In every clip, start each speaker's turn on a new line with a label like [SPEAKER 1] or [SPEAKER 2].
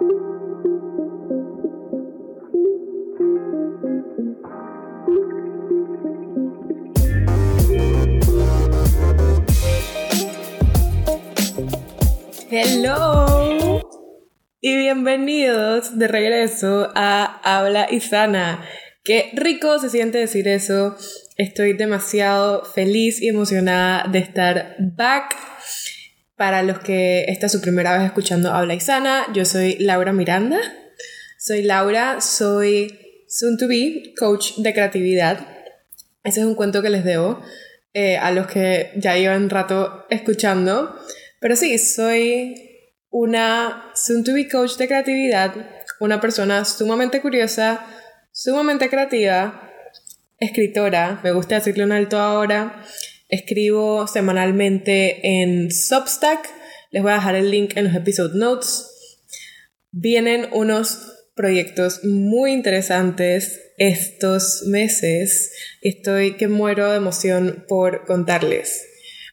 [SPEAKER 1] Hello y bienvenidos de regreso a Habla y Sana. Qué rico se siente decir eso. Estoy demasiado feliz y emocionada de estar back. Para los que esta es su primera vez escuchando Habla y Sana, yo soy Laura Miranda. Soy Laura, soy soon to be coach de creatividad. Ese es un cuento que les debo eh, a los que ya llevan rato escuchando. Pero sí, soy una soon to be coach de creatividad, una persona sumamente curiosa, sumamente creativa, escritora, me gusta decirle un alto ahora, escribo semanalmente en Substack, les voy a dejar el link en los episode notes. Vienen unos proyectos muy interesantes estos meses. Estoy que muero de emoción por contarles.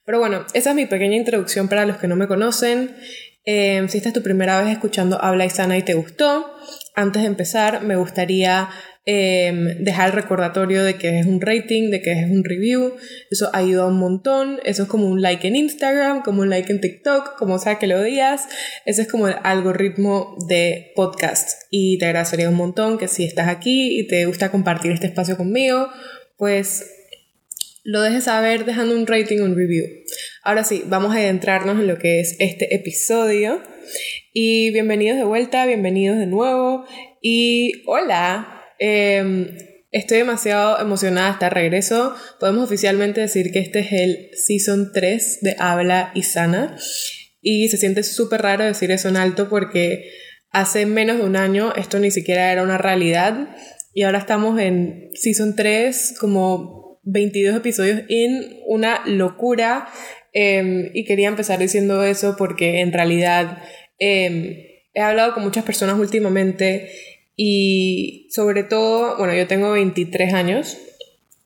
[SPEAKER 1] Pero bueno, esa es mi pequeña introducción para los que no me conocen. Em, si esta es tu primera vez escuchando Habla y Sana y te gustó, antes de empezar me gustaría em, dejar el recordatorio de que es un rating, de que es un review. Eso ayuda un montón. Eso es como un like en Instagram, como un like en TikTok, como sea que lo digas. Ese es como el algoritmo de podcast. Y te agradecería un montón que si estás aquí y te gusta compartir este espacio conmigo, pues lo dejes saber dejando un rating, un review. Ahora sí, vamos a adentrarnos en lo que es este episodio. Y bienvenidos de vuelta, bienvenidos de nuevo. Y hola, em, estoy demasiado emocionada estar regreso. Podemos oficialmente decir que este es el Season 3 de Habla y Sana. Y se siente súper raro decir eso en alto porque hace menos de un año esto ni siquiera era una realidad. Y ahora estamos en Season 3 como 22 episodios en una locura. Em, y quería empezar diciendo eso porque en realidad em, he hablado con muchas personas últimamente y sobre todo, bueno, yo tengo 23 años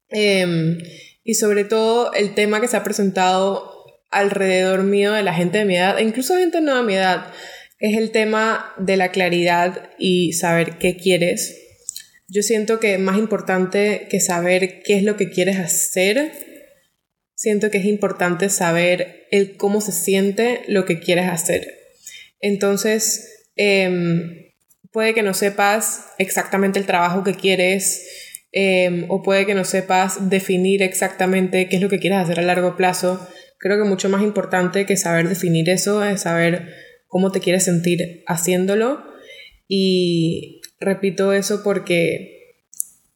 [SPEAKER 1] em, y sobre todo el tema que se ha presentado alrededor mío de la gente de mi edad, e incluso gente no de mi edad, es el tema de la claridad y saber qué quieres yo siento que más importante que saber qué es lo que quieres hacer, siento que es importante saber el cómo se siente lo que quieres hacer. Entonces, em, puede que no sepas exactamente el trabajo que quieres em, o puede que no sepas definir exactamente qué es lo que quieres hacer a largo plazo. Creo que mucho más importante que saber definir eso es saber cómo te quieres sentir haciéndolo y repito eso porque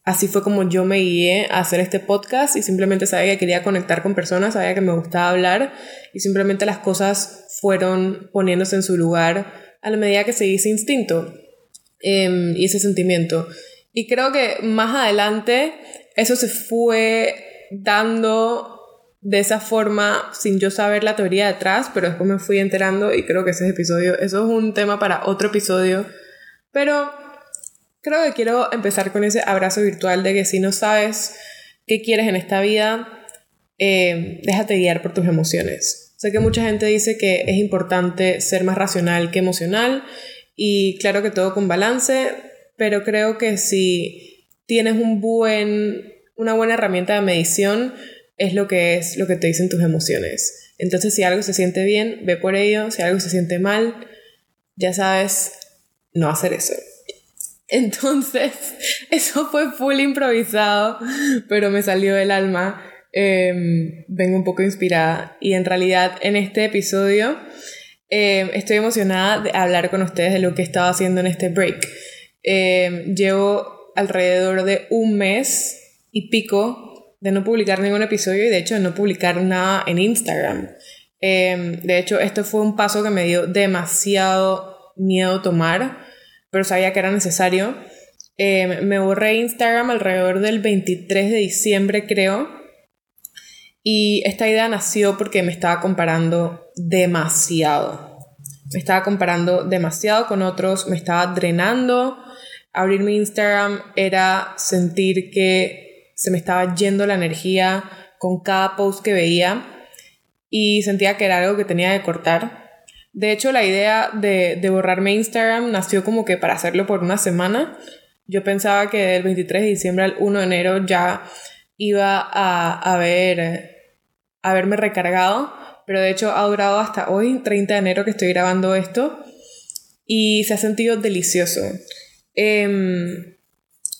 [SPEAKER 1] así fue como yo me guié a hacer este podcast y simplemente sabía que quería conectar con personas, sabía que me gustaba hablar y simplemente las cosas fueron poniéndose en su lugar a la medida que seguí ese instinto em, y ese sentimiento. Y creo que más adelante eso se fue dando de esa forma sin yo saber la teoría detrás, pero después me fui enterando y creo que ese episodio, eso es un tema para otro episodio, pero Creo que quiero empezar con ese abrazo virtual de que si no sabes qué quieres en esta vida, eh, déjate guiar por tus emociones. Sé que mucha gente dice que es importante ser más racional que emocional y claro que todo con balance, pero creo que si tienes un buen, una buena herramienta de medición, es lo que es lo que te dicen tus emociones. Entonces, si algo se siente bien, ve por ello. Si algo se siente mal, ya sabes, no hacer eso. Entonces, eso fue full improvisado, pero me salió del alma. Em, vengo un poco inspirada y en realidad en este episodio em, estoy emocionada de hablar con ustedes de lo que he estado haciendo en este break. Em, llevo alrededor de un mes y pico de no publicar ningún episodio y de hecho de no publicar nada en Instagram. de hecho, esto fue un paso que me dio demasiado miedo tomar pero sabía que era necesario. Me borré Instagram alrededor del 23 de diciembre, creo. Y esta idea nació porque me estaba comparando demasiado. Me estaba comparando demasiado con otros, me estaba drenando. Abrir mi Instagram era sentir que se me estaba yendo la energía con cada post que veía y sentía que era algo que tenía que cortar De hecho, la idea de, de borrarme Instagram nació como que para hacerlo por una semana. Yo pensaba que del 23 de diciembre al 1 de enero ya iba a haber, haberme recargado, pero de hecho ha durado hasta hoy, 30 de enero, que estoy grabando esto, y se ha sentido delicioso. Em,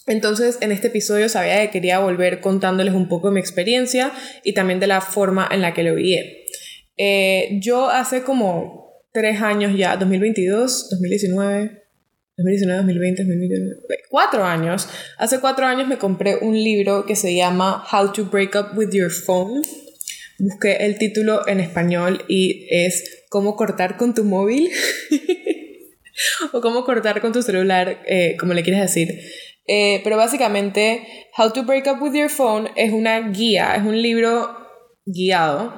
[SPEAKER 1] entonces, en este episodio sabía que quería volver contándoles un poco de mi experiencia y también de la forma en la que lo vi. Eh, yo hace como tres años ya, 2022, 2019, 2019, 2020, 2021, cuatro años. Hace cuatro años me compré un libro que se llama How to Break Up with Your Phone. Busqué el título en español y es Cómo cortar con tu móvil. o cómo cortar con tu celular, eh, como le quieres decir. Eh, pero básicamente, How to Break Up with Your Phone es una guía, es un libro guiado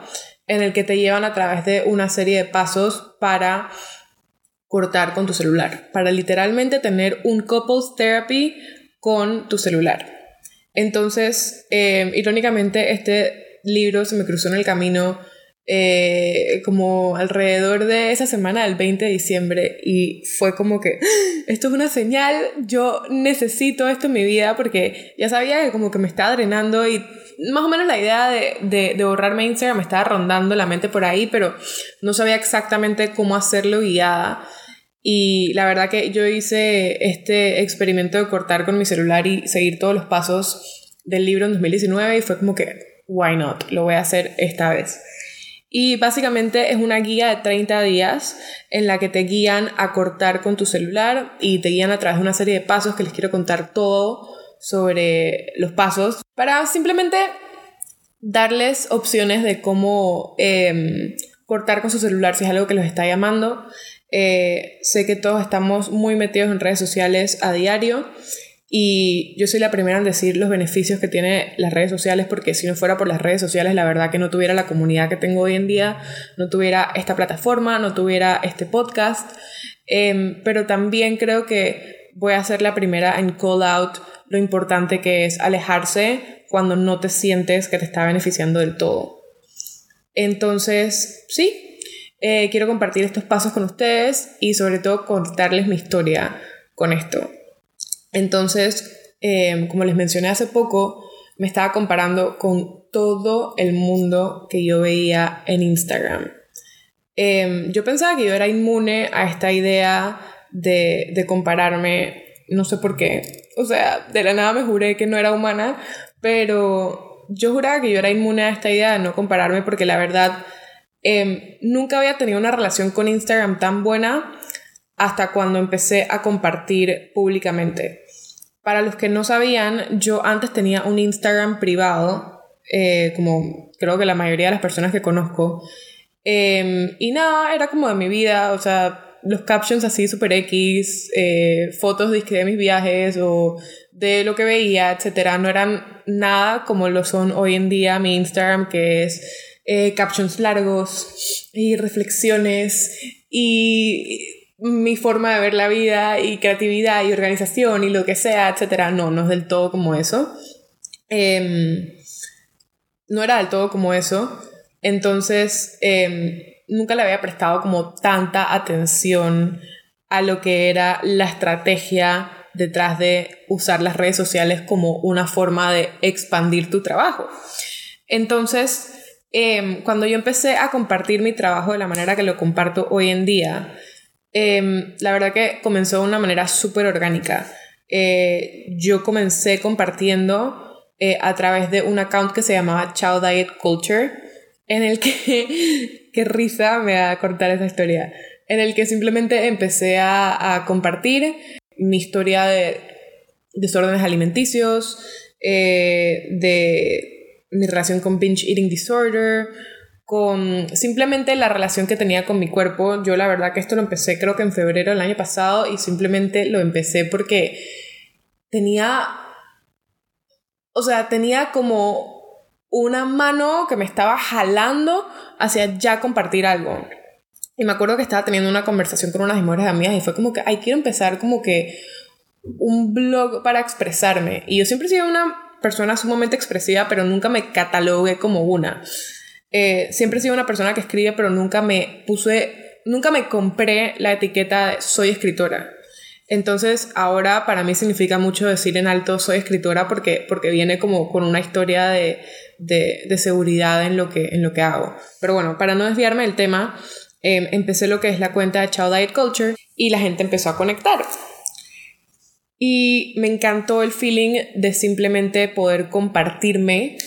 [SPEAKER 1] en el que te llevan a través de una serie de pasos para cortar con tu celular, para literalmente tener un couples therapy con tu celular. Entonces, eh, irónicamente, este libro se me cruzó en el camino eh, como alrededor de esa semana del 20 de diciembre y fue como que ah, esto es una señal, yo necesito esto en mi vida porque ya sabía que como que me estaba drenando y más o menos la idea de, de, de borrarme Instagram me estaba rondando la mente por ahí, pero no sabía exactamente cómo hacerlo guiada. Y la verdad que yo hice este experimento de cortar con mi celular y seguir todos los pasos del libro en 2019 y fue como que, why not? Lo voy a hacer esta vez. Y básicamente es una guía de 30 días en la que te guían a cortar con tu celular y te guían a través de una serie de pasos que les quiero contar todo sobre los pasos para simplemente darles opciones de cómo em, cortar con su celular si es algo que los está llamando. Eh, sé que todos estamos muy metidos en redes sociales a diario y yo soy la primera en decir los beneficios que tiene las redes sociales, porque si no fuera por las redes sociales, la verdad que no tuviera la comunidad que tengo hoy en día, no tuviera esta plataforma, no tuviera este podcast. Em, pero también creo que voy a ser la primera en call out lo importante que es alejarse cuando no te sientes que te está beneficiando del todo. Entonces, sí, eh, quiero compartir estos pasos con ustedes y sobre todo contarles mi historia con esto. Entonces, em, como les mencioné hace poco, me estaba comparando con todo el mundo que yo veía en Instagram. Em, yo pensaba que yo era inmune a esta idea de, compararme, no sé por qué. O sea, de la nada me juré que no era humana, pero yo juraba que yo era inmune a esta idea de no compararme porque la verdad em, nunca había tenido una relación con Instagram tan buena hasta cuando empecé a compartir públicamente. Para los que no sabían, yo antes tenía un Instagram privado, eh, como creo que la mayoría de las personas que conozco. Em, y nada, era como de mi vida, o sea, los captions así super X, eh, fotos de mis viajes o de lo que veía, etcétera, no eran nada como lo son hoy en día mi Instagram, que es eh, captions largos y reflexiones y mi forma de ver la vida y creatividad y organización y lo que sea, etcétera. No, no es del todo como eso. Em, no era del todo como eso. Entonces, em, nunca le había prestado como tanta atención a lo que era la estrategia detrás de usar las redes sociales como una forma de expandir tu trabajo. Entonces, em, cuando yo empecé a compartir mi trabajo de la manera que lo comparto hoy en día, Em, la verdad que comenzó de una manera súper orgánica. Eh, yo comencé compartiendo eh, a través de un account que se llamaba Chow Diet Culture, en el que, qué risa me va a contar esa historia, en el que simplemente empecé a, a compartir mi historia de desórdenes alimenticios, eh, de mi relación con binge eating disorder, con simplemente la relación que tenía con mi cuerpo. Yo la verdad que esto lo empecé creo que en febrero del año pasado y simplemente lo empecé porque tenía, o sea, tenía como una mano que me estaba jalando hacia ya compartir algo. Y me acuerdo que estaba teniendo una conversación con unas mejores amigas y fue como que, ay, quiero empezar como que un blog para expresarme. Y yo siempre he sido una persona sumamente expresiva, pero nunca me catalogué como una. Eh, siempre he sido una persona que escribe, pero nunca me puse nunca me compré la etiqueta de soy escritora. Entonces ahora para mí significa mucho decir en alto soy escritora porque, porque viene como con una historia de, de, seguridad en lo, que, en lo que hago. Pero bueno, para no desviarme del tema, em, empecé lo que es la cuenta de Child Diet Culture y la gente empezó a conectar. Y me encantó el feeling de simplemente poder compartirme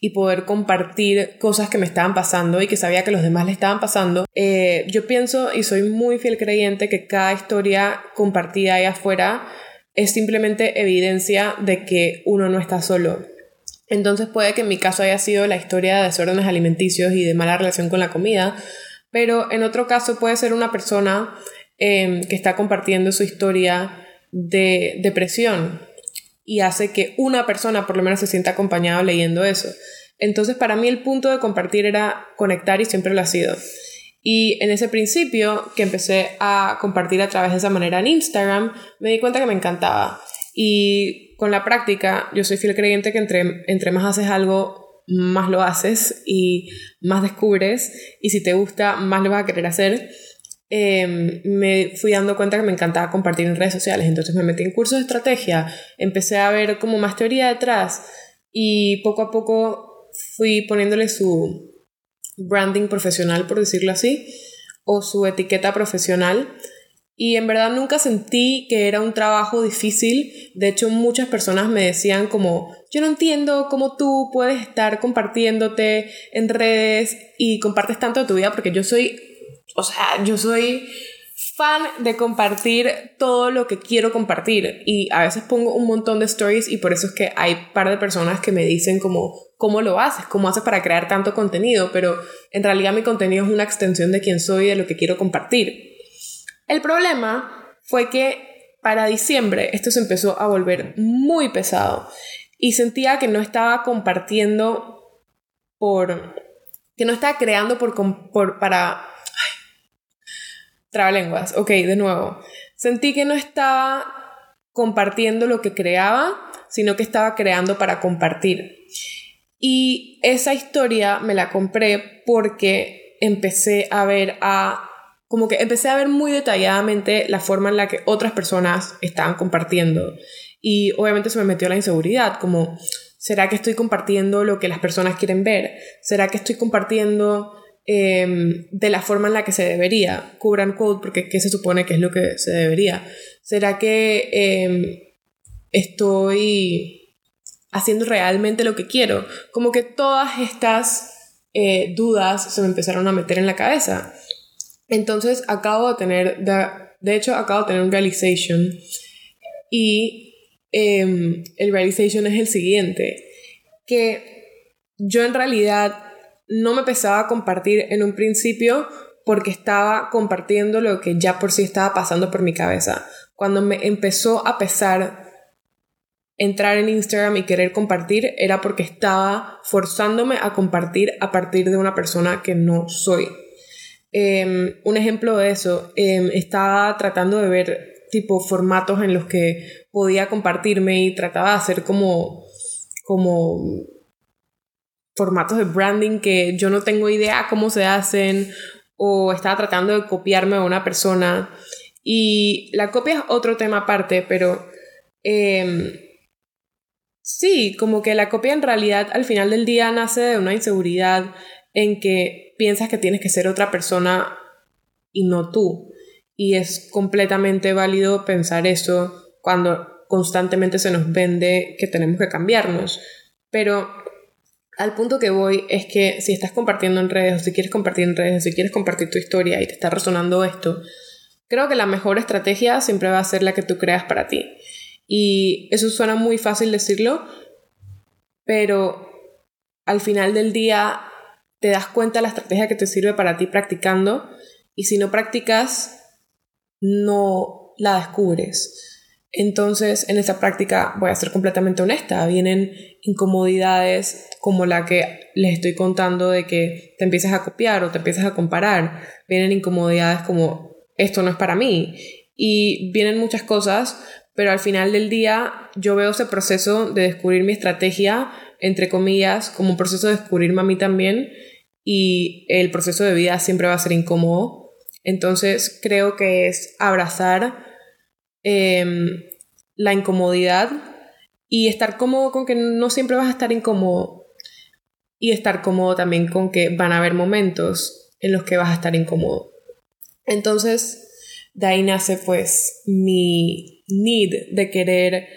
[SPEAKER 1] y poder compartir cosas que me estaban pasando y que sabía que los demás le estaban pasando. Eh, yo pienso y soy muy fiel creyente que cada historia compartida ahí afuera es simplemente evidencia de que uno no está solo. Entonces puede que en mi caso haya sido la historia de desórdenes alimenticios y de mala relación con la comida, pero en otro caso puede ser una persona em, que está compartiendo su historia de depresión y hace que una persona por lo menos se sienta acompañada leyendo eso. Entonces para mí el punto de compartir era conectar y siempre lo ha sido. Y en ese principio que empecé a compartir a través de esa manera en Instagram, me di cuenta que me encantaba. Y con la práctica, yo soy fiel creyente que entre, entre más haces algo, más lo haces y más descubres. Y si te gusta, más lo vas a querer hacer. Em, me fui dando cuenta que me encantaba compartir en redes sociales. Entonces me metí en cursos de estrategia, empecé a ver como más teoría detrás y poco a poco fui poniéndole su branding profesional, por decirlo así, o su etiqueta profesional. Y en verdad nunca sentí que era un trabajo difícil. De hecho, muchas personas me decían como, yo no entiendo cómo tú puedes estar compartiéndote en redes y compartes tanto de tu vida porque yo soy o sea, yo soy fan de compartir todo lo que quiero compartir y a veces pongo un montón de stories y por eso es que hay par de personas que me dicen como cómo lo haces, cómo haces para crear tanto contenido, pero en realidad mi contenido es una extensión de quién soy y de lo que quiero compartir. El problema fue que para diciembre esto se empezó a volver muy pesado y sentía que no estaba compartiendo por que no estaba creando por, por para Trabalenguas, ok, de nuevo. Sentí que no estaba compartiendo lo que creaba, sino que estaba creando para compartir. Y esa historia me la compré porque empecé a ver a como que empecé a ver muy detalladamente la forma en la que otras personas estaban compartiendo. Y obviamente se me metió la inseguridad, como, ¿será que estoy compartiendo lo que las personas quieren ver? ¿Será que estoy compartiendo Em, de la forma en la que se debería, cubran quote, porque ¿qué se supone que es lo que se debería? ¿Será que em, estoy haciendo realmente lo que quiero? Como que todas estas eh, dudas se me empezaron a meter en la cabeza. Entonces acabo de tener, de, hecho acabo de tener un realization y em, el realization es el siguiente, que yo en realidad no me pesaba compartir en un principio porque estaba compartiendo lo que ya por sí estaba pasando por mi cabeza. Cuando me empezó a pesar entrar en Instagram y querer compartir era porque estaba forzándome a compartir a partir de una persona que no soy. Em, un ejemplo de eso, em, estaba tratando de ver tipo formatos en los que podía compartirme y trataba de hacer como, como formatos de branding que yo no tengo idea cómo se hacen o estaba tratando de copiarme a una persona. Y la copia es otro tema aparte, pero em, sí, como que la copia en realidad al final del día nace de una inseguridad en que piensas que tienes que ser otra persona y no tú. Y es completamente válido pensar eso cuando constantemente se nos vende que tenemos que cambiarnos. Pero al punto que voy es que si estás compartiendo en redes, o si quieres compartir en redes, o si quieres compartir tu historia y te está resonando esto, creo que la mejor estrategia siempre va a ser la que tú creas para ti. Y eso suena muy fácil decirlo, pero al final del día te das cuenta de la estrategia que te sirve para ti practicando y si no practicas, no la descubres. Entonces, en esta práctica voy a ser completamente honesta, vienen incomodidades como la que les estoy contando de que te empiezas a copiar o te empiezas a comparar, vienen incomodidades como esto no es para mí y vienen muchas cosas, pero al final del día yo veo ese proceso de descubrir mi estrategia, entre comillas, como un proceso de descubrirme a mí también y el proceso de vida siempre va a ser incómodo. Entonces creo que es abrazar em, la incomodidad y estar cómodo con que no siempre vas a estar incómodo y estar cómodo también con que van a haber momentos en los que vas a estar incómodo. Entonces, de ahí nace pues mi need de querer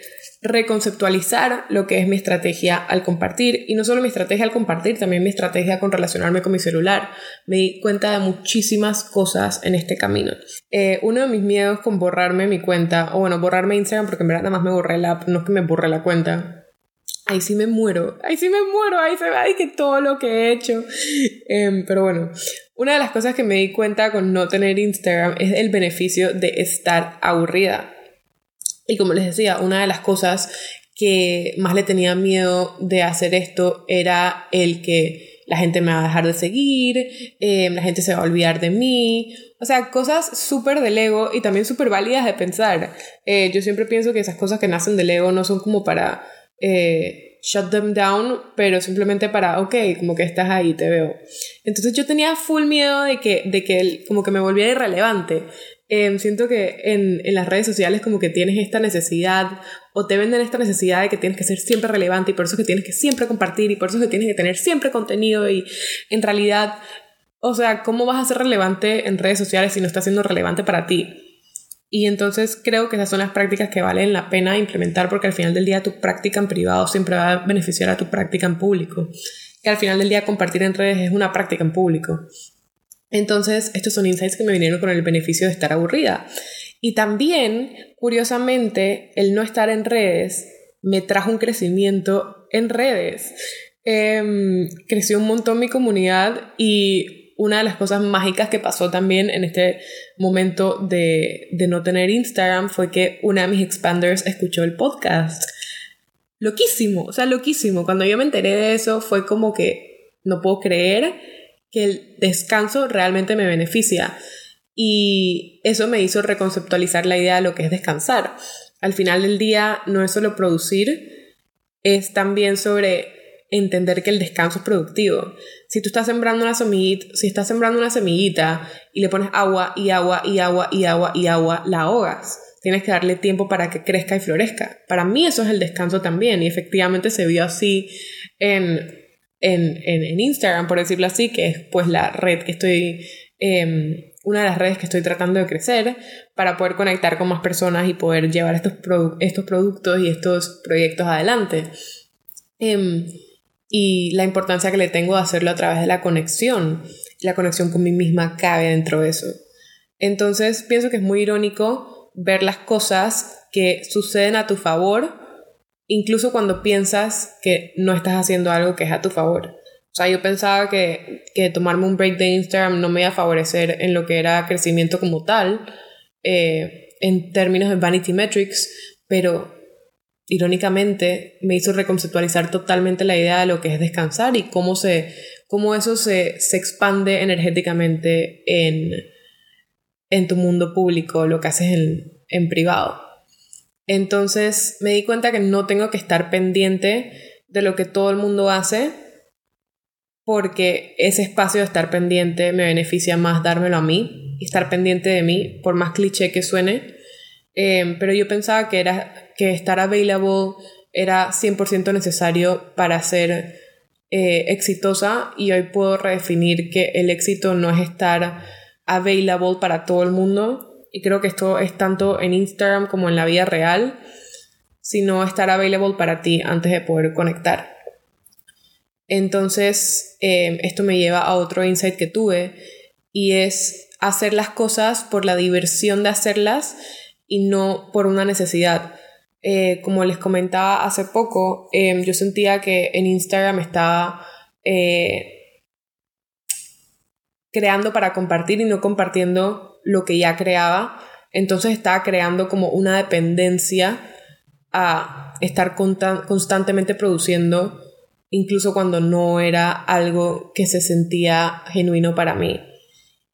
[SPEAKER 1] reconceptualizar lo que es mi estrategia al compartir y no solo mi estrategia al compartir, también mi estrategia con relacionarme con mi celular. Me di cuenta de muchísimas cosas en este camino. Eh, uno de mis miedos con borrarme mi cuenta, o bueno, borrarme Instagram porque en verdad nada más me borré la app, no es que me borré la cuenta. Ahí sí me muero, ahí sí me muero, ahí se ve que todo lo que he hecho. Em, pero bueno, una de las cosas que me di cuenta con no tener Instagram es el beneficio de estar aburrida. Y como les decía, una de las cosas que más le tenía miedo de hacer esto era el que la gente me va a dejar de seguir, eh, la gente se va a olvidar de mí. O sea, cosas súper del ego y también súper válidas de pensar. Eh, yo siempre pienso que esas cosas que nacen del ego no son como para eh, shut them down, pero simplemente para, ok, como que estás ahí, te veo. Entonces yo tenía full miedo de que, de que como que me volviera irrelevante. Em, siento que en, en, las redes sociales como que tienes esta necesidad o te venden esta necesidad de que tienes que ser siempre relevante y por eso que tienes que siempre compartir y por eso que tienes que tener siempre contenido y en realidad, o sea, ¿cómo vas a ser relevante en redes sociales si no estás siendo relevante para ti? Y entonces creo que esas son las prácticas que valen la pena implementar porque al final del día tu práctica en privado siempre va a beneficiar a tu práctica en público. Que al final del día compartir en redes es una práctica en público. Entonces, estos son insights que me vinieron con el beneficio de estar aburrida. Y también, curiosamente, el no estar en redes me trajo un crecimiento en redes. Em, creció un montón mi comunidad y una de las cosas mágicas que pasó también en este momento de, de no tener Instagram fue que una de mis expanders escuchó el podcast. Loquísimo, o sea, loquísimo. Cuando yo me enteré de eso fue como que no puedo creer que el descanso realmente me beneficia. Y eso me hizo reconceptualizar la idea de lo que es descansar. Al final del día no es solo producir, es también sobre entender que el descanso es productivo. Si tú estás sembrando una semillita, si estás sembrando una semillita y le pones agua y agua y agua y agua y agua, la ahogas. Tienes que darle tiempo para que crezca y florezca. Para mí eso es el descanso también y efectivamente se vio así en en, en, Instagram, por decirlo así, que es pues la red que estoy, em, una de las redes que estoy tratando de crecer para poder conectar con más personas y poder llevar estos, estos productos y estos proyectos adelante. Em, y la importancia que le tengo de hacerlo a través de la conexión. La conexión con mí misma cabe dentro de eso. Entonces pienso que es muy irónico ver las cosas que suceden a tu favor incluso cuando piensas que no estás haciendo algo que es a tu favor. O sea, yo pensaba que, que tomarme un break de Instagram no me iba a favorecer en lo que era crecimiento como tal, eh, en términos de vanity metrics, pero irónicamente me hizo reconceptualizar totalmente la idea de lo que es descansar y cómo, se, cómo eso se, se expande energéticamente en, en tu mundo público, lo que haces en, en privado. Entonces me di cuenta que no tengo que estar pendiente de lo que todo el mundo hace porque ese espacio de estar pendiente me beneficia más dármelo a mí y estar pendiente de mí, por más cliché que suene. Em, pero yo pensaba que, era, que estar available era 100% necesario para ser eh, exitosa y hoy puedo redefinir que el éxito no es estar available para todo el mundo, y creo que esto es tanto en Instagram como en la vida real, sino estar available para ti antes de poder conectar. Entonces, em, esto me lleva a otro insight que tuve y es hacer las cosas por la diversión de hacerlas y no por una necesidad. Eh, como les comentaba hace poco, em, yo sentía que en Instagram estaba eh, creando para compartir y no compartiendo lo que ya creaba, entonces estaba creando como una dependencia a estar constantemente produciendo, incluso cuando no era algo que se sentía genuino para mí.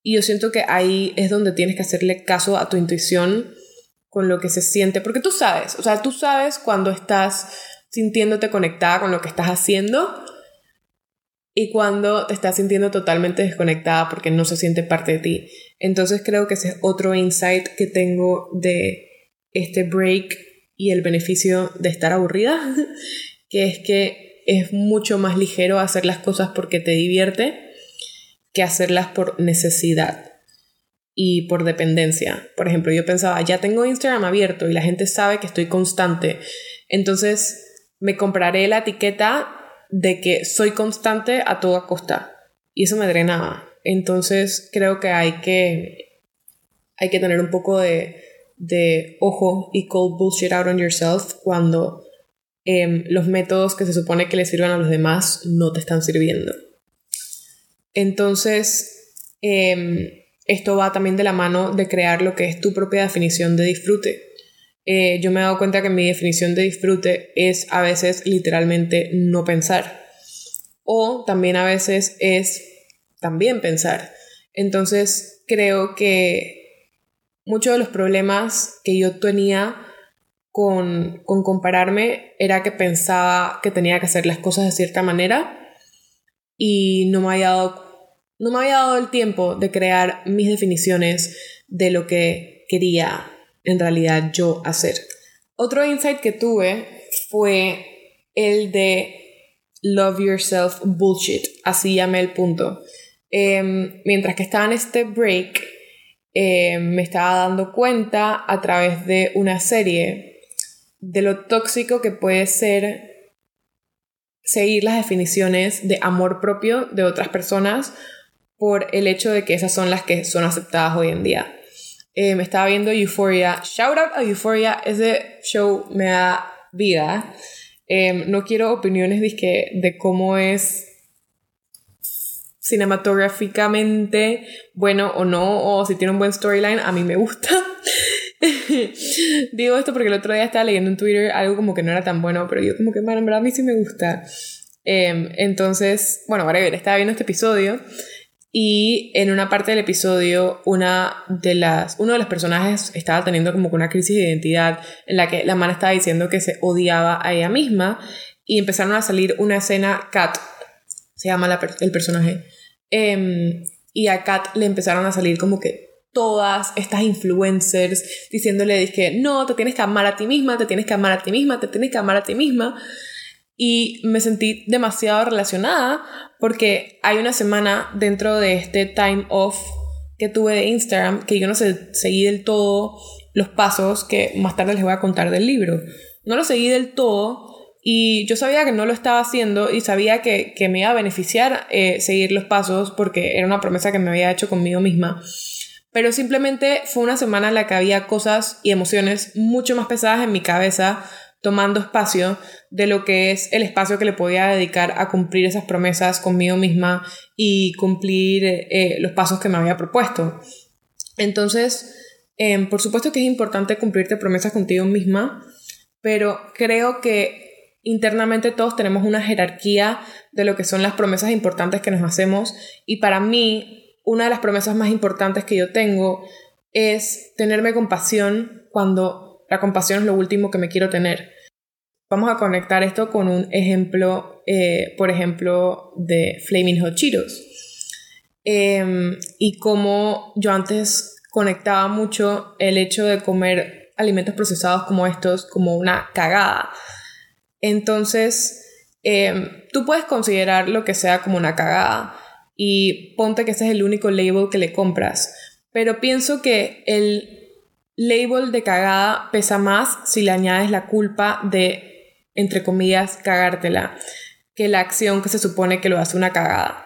[SPEAKER 1] Y yo siento que ahí es donde tienes que hacerle caso a tu intuición con lo que se siente, porque tú sabes, o sea, tú sabes cuando estás sintiéndote conectada con lo que estás haciendo y cuando te estás sintiendo totalmente desconectada porque no se siente parte de ti. Entonces creo que ese es otro insight que tengo de este break y el beneficio de estar aburrida, que es que es mucho más ligero hacer las cosas porque te divierte que hacerlas por necesidad y por dependencia. Por ejemplo, yo pensaba, ya tengo Instagram abierto y la gente sabe que estoy constante, entonces me compraré la etiqueta de que soy constante a toda costa. Y eso me drenaba. Entonces creo que hay que, hay que tener un poco de, de ojo y call bullshit out on yourself cuando em, los métodos que se supone que le sirvan a los demás no te están sirviendo. Entonces, em, esto va también de la mano de crear lo que es tu propia definición de disfrute. Eh, yo me he dado cuenta que mi definición de disfrute es a veces literalmente no pensar. O también a veces es también pensar. Entonces creo que muchos de los problemas que yo tenía con, con compararme era que pensaba que tenía que hacer las cosas de cierta manera y no me había dado no me había dado el tiempo de crear mis definiciones de lo que quería en realidad yo hacer. Otro insight que tuve fue el de love yourself bullshit, así llamé el punto. Em, mientras que estaba en este break, em, me estaba dando cuenta a través de una serie de lo tóxico que puede ser seguir las definiciones de amor propio de otras personas por el hecho de que esas son las que son aceptadas hoy en día. Eh, me estaba viendo Euphoria. Shout out a Euphoria. Ese show me da vida. Eh, no quiero opiniones de, de cómo es cinematográficamente bueno o no, o si tiene un buen storyline, a mí me gusta. Digo esto porque el otro día estaba leyendo en Twitter algo como que no era tan bueno, pero yo como que, bueno, en a mí sí me gusta. Eh, entonces, bueno, ver, estaba viendo este episodio y en una parte del episodio, una de las, uno de los personajes estaba teniendo como una crisis de identidad en la que la mana estaba diciendo que se odiaba a ella misma y empezaron a salir una escena, Kat, se llama el personaje, em, y a Kat le empezaron a salir como que todas estas influencers diciéndole no, te tienes que amar a ti misma, te tienes que amar a ti misma, te tienes que amar a ti misma y me sentí demasiado relacionada porque hay una semana dentro de este time off que tuve de Instagram que yo no sé, seguí del todo los pasos que más tarde les voy a contar del libro. No lo seguí del todo y yo sabía que no lo estaba haciendo y sabía que, me iba a beneficiar eh, seguir los pasos porque era una promesa que me había hecho conmigo misma. Pero simplemente fue una semana en la que había cosas y emociones mucho más pesadas en mi cabeza tomando espacio de lo que es el espacio que le podía dedicar a cumplir esas promesas conmigo misma y cumplir eh, los pasos que me había propuesto. Entonces, em, por supuesto que es importante cumplirte promesas contigo misma, pero creo que internamente todos tenemos una jerarquía de lo que son las promesas importantes que nos hacemos y para mí una de las promesas más importantes que yo tengo es tenerme compasión cuando la compasión es lo último que me quiero tener. Vamos a conectar esto con un ejemplo, eh, por ejemplo, de Flaming Hot Cheetos. Em, y como yo antes conectaba mucho el hecho de comer alimentos procesados como estos como una cagada. Entonces, em, tú puedes considerar lo que sea como una cagada y ponte que ese es el único label que le compras. Pero pienso que el label de cagada pesa más si le añades la culpa de entre comillas, cagártela, que la acción que se supone que lo hace una cagada.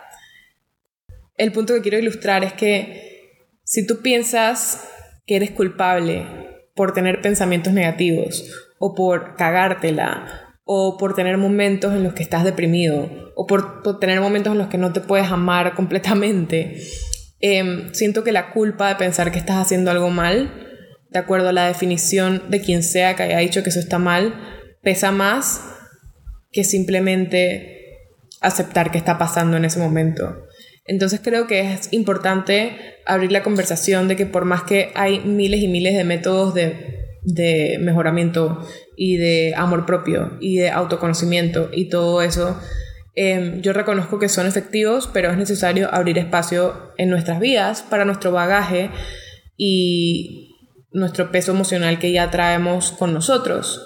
[SPEAKER 1] El punto que quiero ilustrar es que si tú piensas que eres culpable por tener pensamientos negativos o por cagártela o por tener momentos en los que estás deprimido o por, tener momentos en los que no te puedes amar completamente, em, siento que la culpa de pensar que estás haciendo algo mal, de acuerdo a la definición de quien sea que haya dicho que eso está mal, pesa más que simplemente aceptar que está pasando en ese momento. Entonces creo que es importante abrir la conversación de que por más que hay miles y miles de métodos de, de mejoramiento y de amor propio y de autoconocimiento y todo eso, Em, yo reconozco que son efectivos, pero es necesario abrir espacio en nuestras vidas para nuestro bagaje y nuestro peso emocional que ya traemos con nosotros.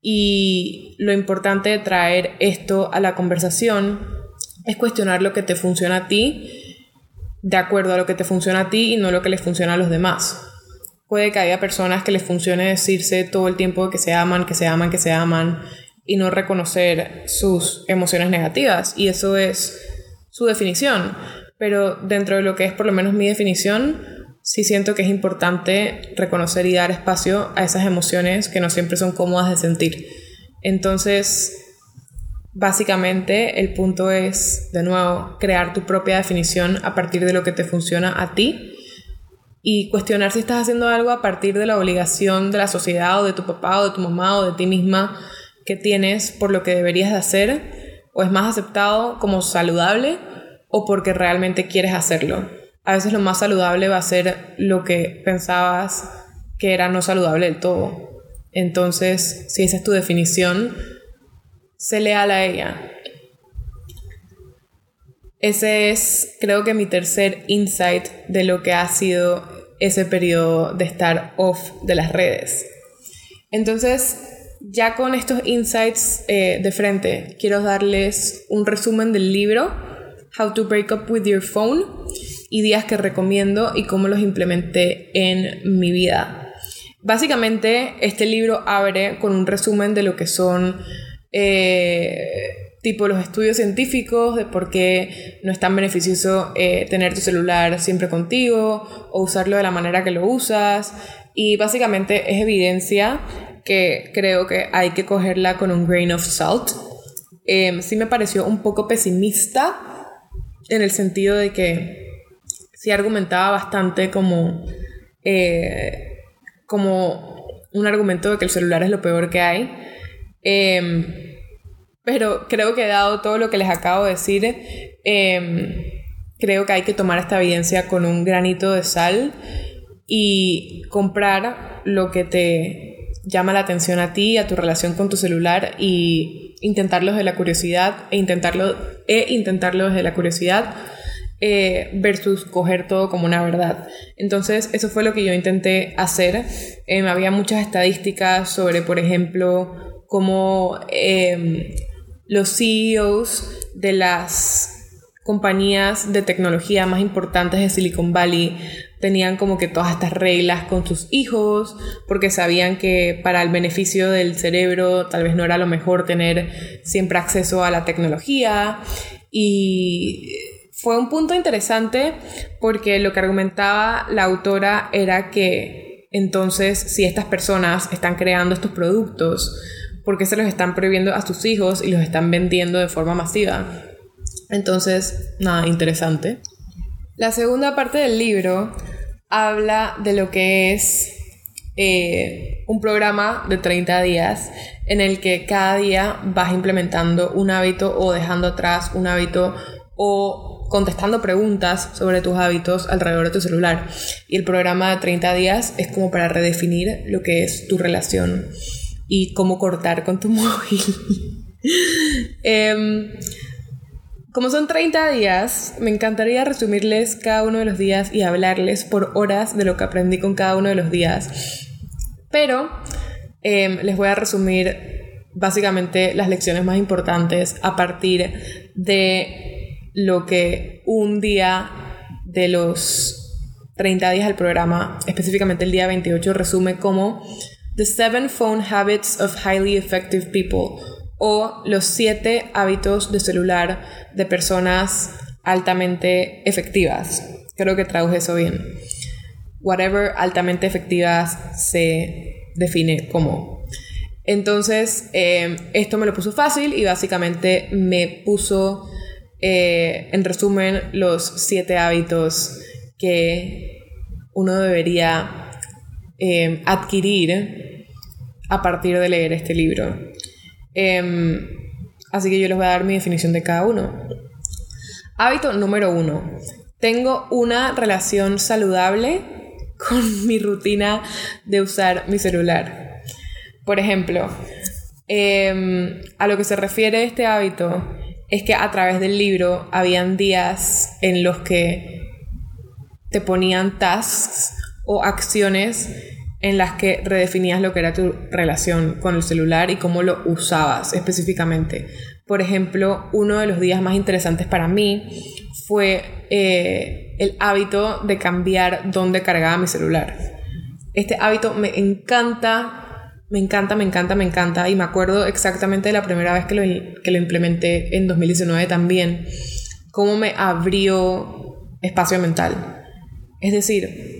[SPEAKER 1] Y lo importante de traer esto a la conversación es cuestionar lo que te funciona a ti de acuerdo a lo que te funciona a ti y no lo que les funciona a los demás. Puede que haya personas que les funcione decirse todo el tiempo que se aman, que se aman, que se aman y no reconocer sus emociones negativas. Y eso es su definición. Pero dentro de lo que es por lo menos mi definición, sí siento que es importante reconocer y dar espacio a esas emociones que no siempre son cómodas de sentir. Entonces, básicamente el punto es, de nuevo, crear tu propia definición a partir de lo que te funciona a ti y cuestionar si estás haciendo algo a partir de la obligación de la sociedad o de tu papá o de tu mamá o de ti misma que tienes por lo que deberías de hacer o es más aceptado como saludable o porque realmente quieres hacerlo. A veces lo más saludable va a ser lo que pensabas que era no saludable del todo. Entonces, si esa es tu definición, sé leal a ella. Ese es, creo que mi tercer insight de lo que ha sido ese periodo de estar off de las redes. Entonces, ya con estos insights eh, de frente, quiero darles un resumen del libro How to Break Up with Your Phone y días que recomiendo y cómo los implementé en mi vida. Básicamente, este libro abre con un resumen de lo que son eh, tipo los estudios científicos de por qué no es tan beneficioso eh, tener tu celular siempre contigo o usarlo de la manera que lo usas. Y básicamente es evidencia que creo que hay que cogerla con un grain of salt. Eh, sí me pareció un poco pesimista en el sentido de que sí argumentaba bastante como, eh, como un argumento de que el celular es lo peor que hay. Em, pero creo que dado todo lo que les acabo de decir, em, creo que hay que tomar esta evidencia con un granito de sal y comprar lo que te llama la atención a ti, a tu relación con tu celular y intentarlo desde la curiosidad e intentarlo, e intentarlo desde la curiosidad eh, versus coger todo como una verdad. Entonces, eso fue lo que yo intenté hacer. Eh, había muchas estadísticas sobre, por ejemplo, cómo em, los CEOs de las compañías de tecnología más importantes de Silicon Valley tenían como que todas estas reglas con sus hijos, porque sabían que para el beneficio del cerebro tal vez no era lo mejor tener siempre acceso a la tecnología. Y fue un punto interesante porque lo que argumentaba la autora era que entonces si estas personas están creando estos productos, ¿por qué se los están prohibiendo a sus hijos y los están vendiendo de forma masiva? Entonces, nada, interesante. La segunda parte del libro habla de lo que es eh, un programa de 30 días en el que cada día vas implementando un hábito o dejando atrás un hábito o contestando preguntas sobre tus hábitos alrededor de tu celular. Y el programa de 30 días es como para redefinir lo que es tu relación y cómo cortar con tu móvil. eh, como son 30 días, me encantaría resumirles cada uno de los días y hablarles por horas de lo que aprendí con cada uno de los días. Pero em, les voy a resumir básicamente las lecciones más importantes a partir de lo que un día de los 30 días del programa, específicamente el día 28, resume como The Seven Phone Habits of Highly Effective People o los siete hábitos de celular de personas altamente efectivas. Creo que traduje eso bien. Whatever altamente efectivas se define como. Entonces, eh, esto me lo puso fácil y básicamente me puso, eh, en resumen, los siete hábitos que uno debería eh, adquirir a partir de leer este libro. Em, así que yo les voy a dar mi definición de cada uno. Hábito número uno. Tengo una relación saludable con mi rutina de usar mi celular. Por ejemplo, em, a lo que se refiere este hábito es que a través del libro habían días en los que te ponían tasks o acciones en las que redefinías lo que era tu relación con el celular y cómo lo usabas específicamente. Por ejemplo, uno de los días más interesantes para mí fue eh, el hábito de cambiar dónde cargaba mi celular. Este hábito me encanta, me encanta, me encanta, me encanta y me acuerdo exactamente de la primera vez que lo, que lo implementé en 2019 también, cómo me abrió espacio mental. Es decir,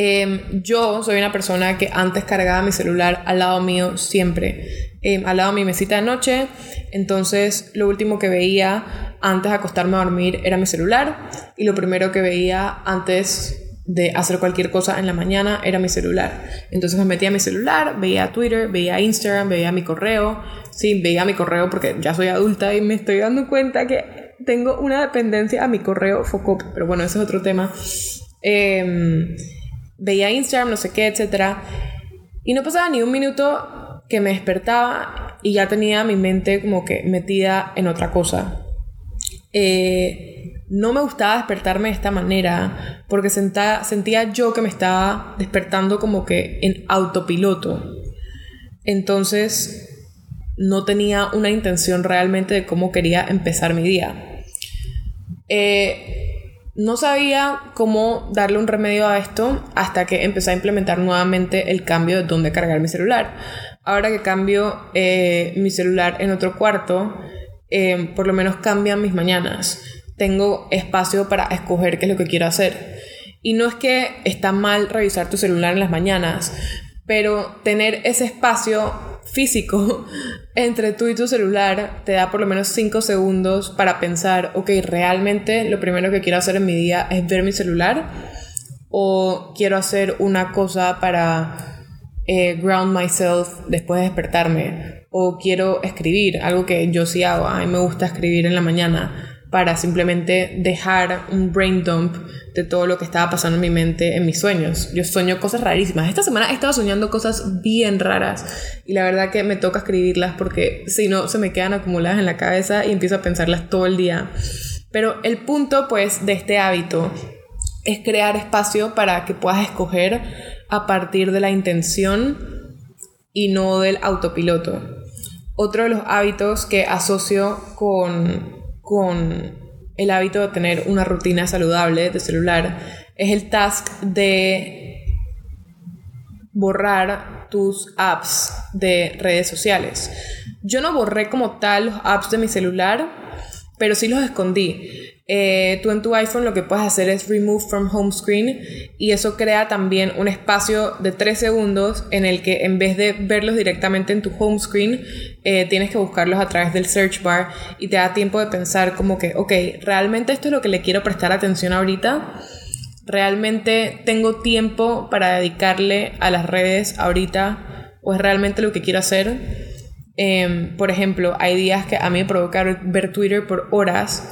[SPEAKER 1] Em, yo soy una persona que antes cargaba mi celular al lado mío siempre, em, al lado de mi mesita de noche. Entonces, lo último que veía antes de acostarme a dormir era mi celular. Y lo primero que veía antes de hacer cualquier cosa en la mañana era mi celular. Entonces me metía a mi celular, veía Twitter, veía Instagram, veía mi correo. Sí, veía mi correo porque ya soy adulta y me estoy dando cuenta que tengo una dependencia a mi correo Focop. Pero bueno, ese es otro tema. Eh, veía Instagram, no sé qué, etc. Y no pasaba ni un minuto que me despertaba y ya tenía mi mente como que metida en otra cosa. Eh, no me gustaba despertarme de esta manera porque sentía yo que me estaba despertando como que en autopiloto. Entonces no tenía una intención realmente de cómo quería empezar mi día. Eh, no sabía cómo darle un remedio a esto hasta que empecé a implementar nuevamente el cambio de dónde cargar mi celular. Ahora que cambio eh, mi celular en otro cuarto, eh, por lo menos cambian mis mañanas. Tengo espacio para escoger qué es lo que quiero hacer. Y no es que está mal revisar tu celular en las mañanas, pero tener ese espacio físico entre tú y tu celular te da por lo menos 5 segundos para pensar, ok, realmente lo primero que quiero hacer en mi día es ver mi celular o quiero hacer una cosa para eh, ground myself después de despertarme o quiero escribir, algo que yo sí hago, a mí me gusta escribir en la mañana para simplemente dejar un brain dump de todo lo que estaba pasando en mi mente en mis sueños. Yo sueño cosas rarísimas. Esta semana he estado soñando cosas bien raras y la verdad que me toca escribirlas porque si no se me quedan acumuladas en la cabeza y empiezo a pensarlas todo el día. Pero el punto pues de este hábito es crear espacio para que puedas escoger a partir de la intención y no del autopiloto. Otro de los hábitos que asocio con con el hábito de tener una rutina saludable de celular es el task de borrar tus apps de redes sociales. Yo no borré como tal los apps de mi celular, pero sí los escondí. Eh, tú en tu iPhone lo que puedes hacer es remove from home screen y eso crea también un espacio de 3 segundos en el que en vez de verlos directamente en tu home screen, eh, tienes que buscarlos a través del search bar y te da tiempo de pensar como que, ok, realmente esto es lo que le quiero prestar atención ahorita. ¿Realmente tengo tiempo para dedicarle a las redes ahorita? ¿O es realmente lo que quiero hacer? Em, por ejemplo, hay días que a mí me provoca ver Twitter por horas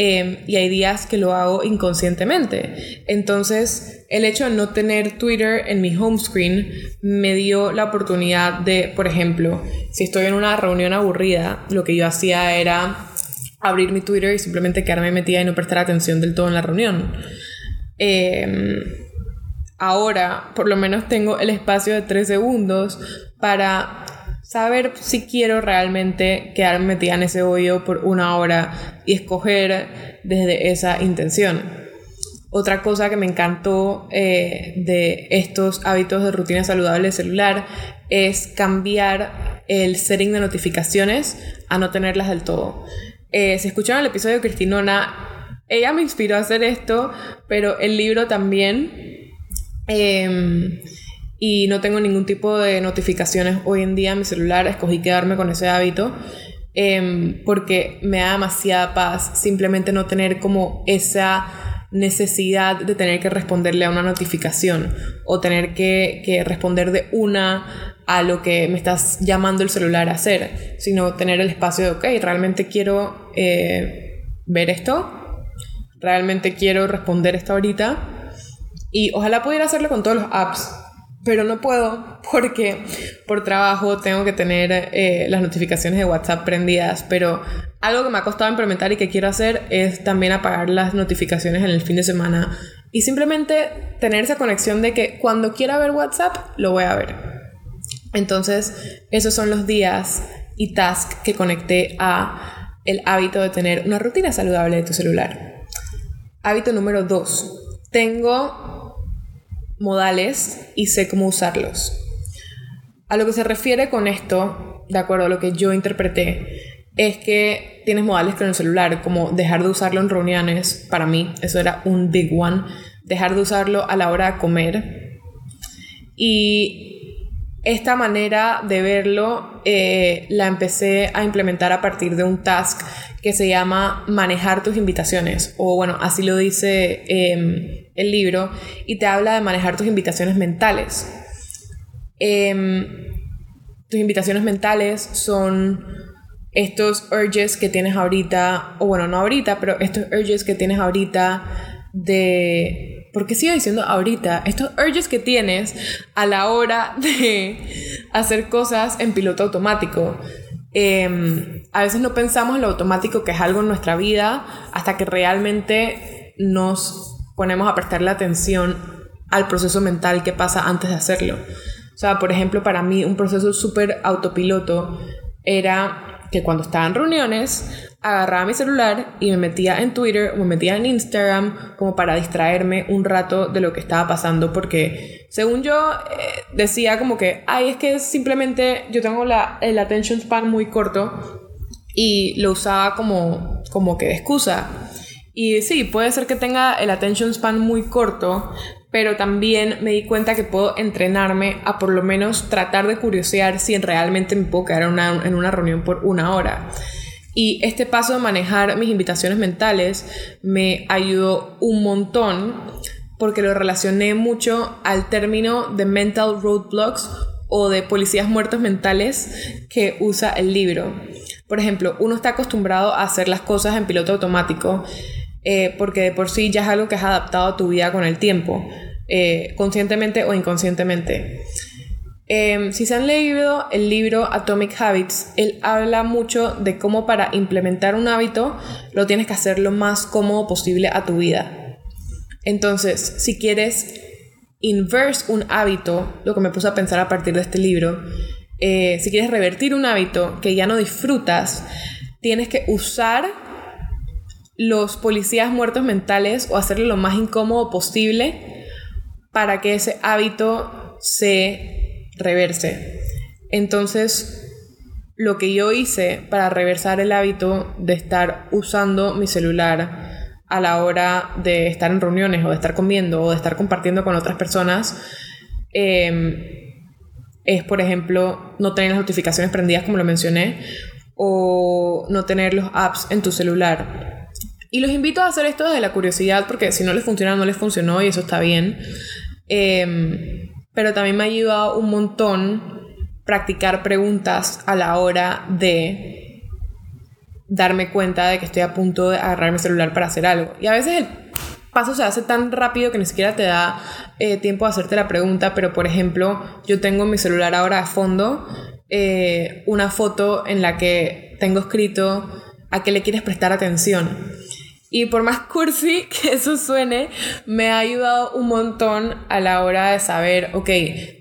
[SPEAKER 1] Em, y hay días que lo hago inconscientemente. Entonces, el hecho de no tener Twitter en mi home screen me dio la oportunidad de, por ejemplo, si estoy en una reunión aburrida, lo que yo hacía era abrir mi Twitter y simplemente quedarme metida y no prestar atención del todo en la reunión. Em, ahora, por lo menos tengo el espacio de tres segundos para saber si quiero realmente quedarme metida en ese hoyo por una hora y escoger desde esa intención. Otra cosa que me encantó eh, de estos hábitos de rutina saludable celular es cambiar el setting de notificaciones a no tenerlas del todo. Eh, si escucharon el episodio de Cristinona, ella me inspiró a hacer esto, pero el libro también. Em, y no tengo ningún tipo de notificaciones hoy en día en mi celular. Escogí quedarme con ese hábito em, porque me da demasiada paz simplemente no tener como esa necesidad de tener que responderle a una notificación o tener que, que responder de una a lo que me estás llamando el celular a hacer, sino tener el espacio de, ok, realmente quiero eh, ver esto, realmente quiero responder esto ahorita y ojalá pudiera hacerlo con todos los apps pero no puedo porque por trabajo tengo que tener eh, las notificaciones de WhatsApp prendidas, pero algo que me ha costado implementar y que quiero hacer es también apagar las notificaciones en el fin de semana y simplemente tener esa conexión de que cuando quiera ver WhatsApp, lo voy a ver. Entonces, esos son los días y tasks que conecté a el hábito de tener una rutina saludable de tu celular. Hábito número dos. Tengo modales y sé cómo usarlos. A lo que se refiere con esto, de acuerdo a lo que yo interpreté, es que tienes modales con el celular, como dejar de usarlo en reuniones, para mí eso era un big one, dejar de usarlo a la hora de comer. Y esta manera de verlo eh, la empecé a implementar a partir de un task que se llama manejar tus invitaciones, o bueno, así lo dice em, el libro, y te habla de manejar tus invitaciones mentales. Em, tus invitaciones mentales son estos urges que tienes ahorita, o bueno, no ahorita, pero estos urges que tienes ahorita de... ¿Por qué sigo diciendo ahorita? Estos urges que tienes a la hora de hacer cosas en piloto automático. Em, a veces no pensamos en lo automático que es algo en nuestra vida hasta que realmente nos ponemos a prestarle atención al proceso mental que pasa antes de hacerlo. O sea, por ejemplo, para mí un proceso súper autopiloto era que cuando estaba en reuniones agarraba mi celular y me metía en Twitter o me metía en Instagram como para distraerme un rato de lo que estaba pasando porque según yo eh, decía como que, ay, es que simplemente yo tengo la, el attention span muy corto y lo usaba como, como que de excusa. Y sí, puede ser que tenga el attention span muy corto, pero también me di cuenta que puedo entrenarme a por lo menos tratar de curiosear si realmente me puedo quedar en una, reunión por una hora. Y este paso de manejar mis invitaciones mentales me ayudó un montón porque lo relacioné mucho al término de mental roadblocks o de policías muertos mentales que usa el libro. Por ejemplo, uno está acostumbrado a hacer las cosas en piloto automático eh, porque de por sí ya es algo que has adaptado a tu vida con el tiempo, eh, conscientemente o inconscientemente. Em, si se han leído el libro Atomic Habits, él habla mucho de cómo para implementar un hábito lo tienes que hacer lo más cómodo posible a tu vida. Entonces, si quieres inverse un hábito, lo que me puse a pensar a partir de este libro, eh, si quieres revertir un hábito que ya no disfrutas, tienes que usar los policías muertos mentales o hacerlo lo más incómodo posible para que ese hábito se reverse. Entonces, lo que yo hice para reversar el hábito de estar usando mi celular a la hora de estar en reuniones o de estar comiendo o de estar compartiendo con otras personas em, es, por ejemplo, no tener las notificaciones prendidas como lo mencioné o no tener los apps en tu celular y los invito a hacer esto desde la curiosidad, porque si no les funciona, no les funcionó y eso está bien. Em, pero también me ha ayudado un montón practicar preguntas a la hora de darme cuenta de que estoy a punto de agarrar mi celular para hacer algo. Y a veces el paso se hace tan rápido que ni siquiera te da eh, tiempo de hacerte la pregunta, pero por ejemplo, yo tengo en mi celular ahora a fondo eh, una foto en la que tengo escrito a qué le quieres prestar atención. Y por más cursi que eso suene, me ha ayudado un montón a la hora de saber, ok,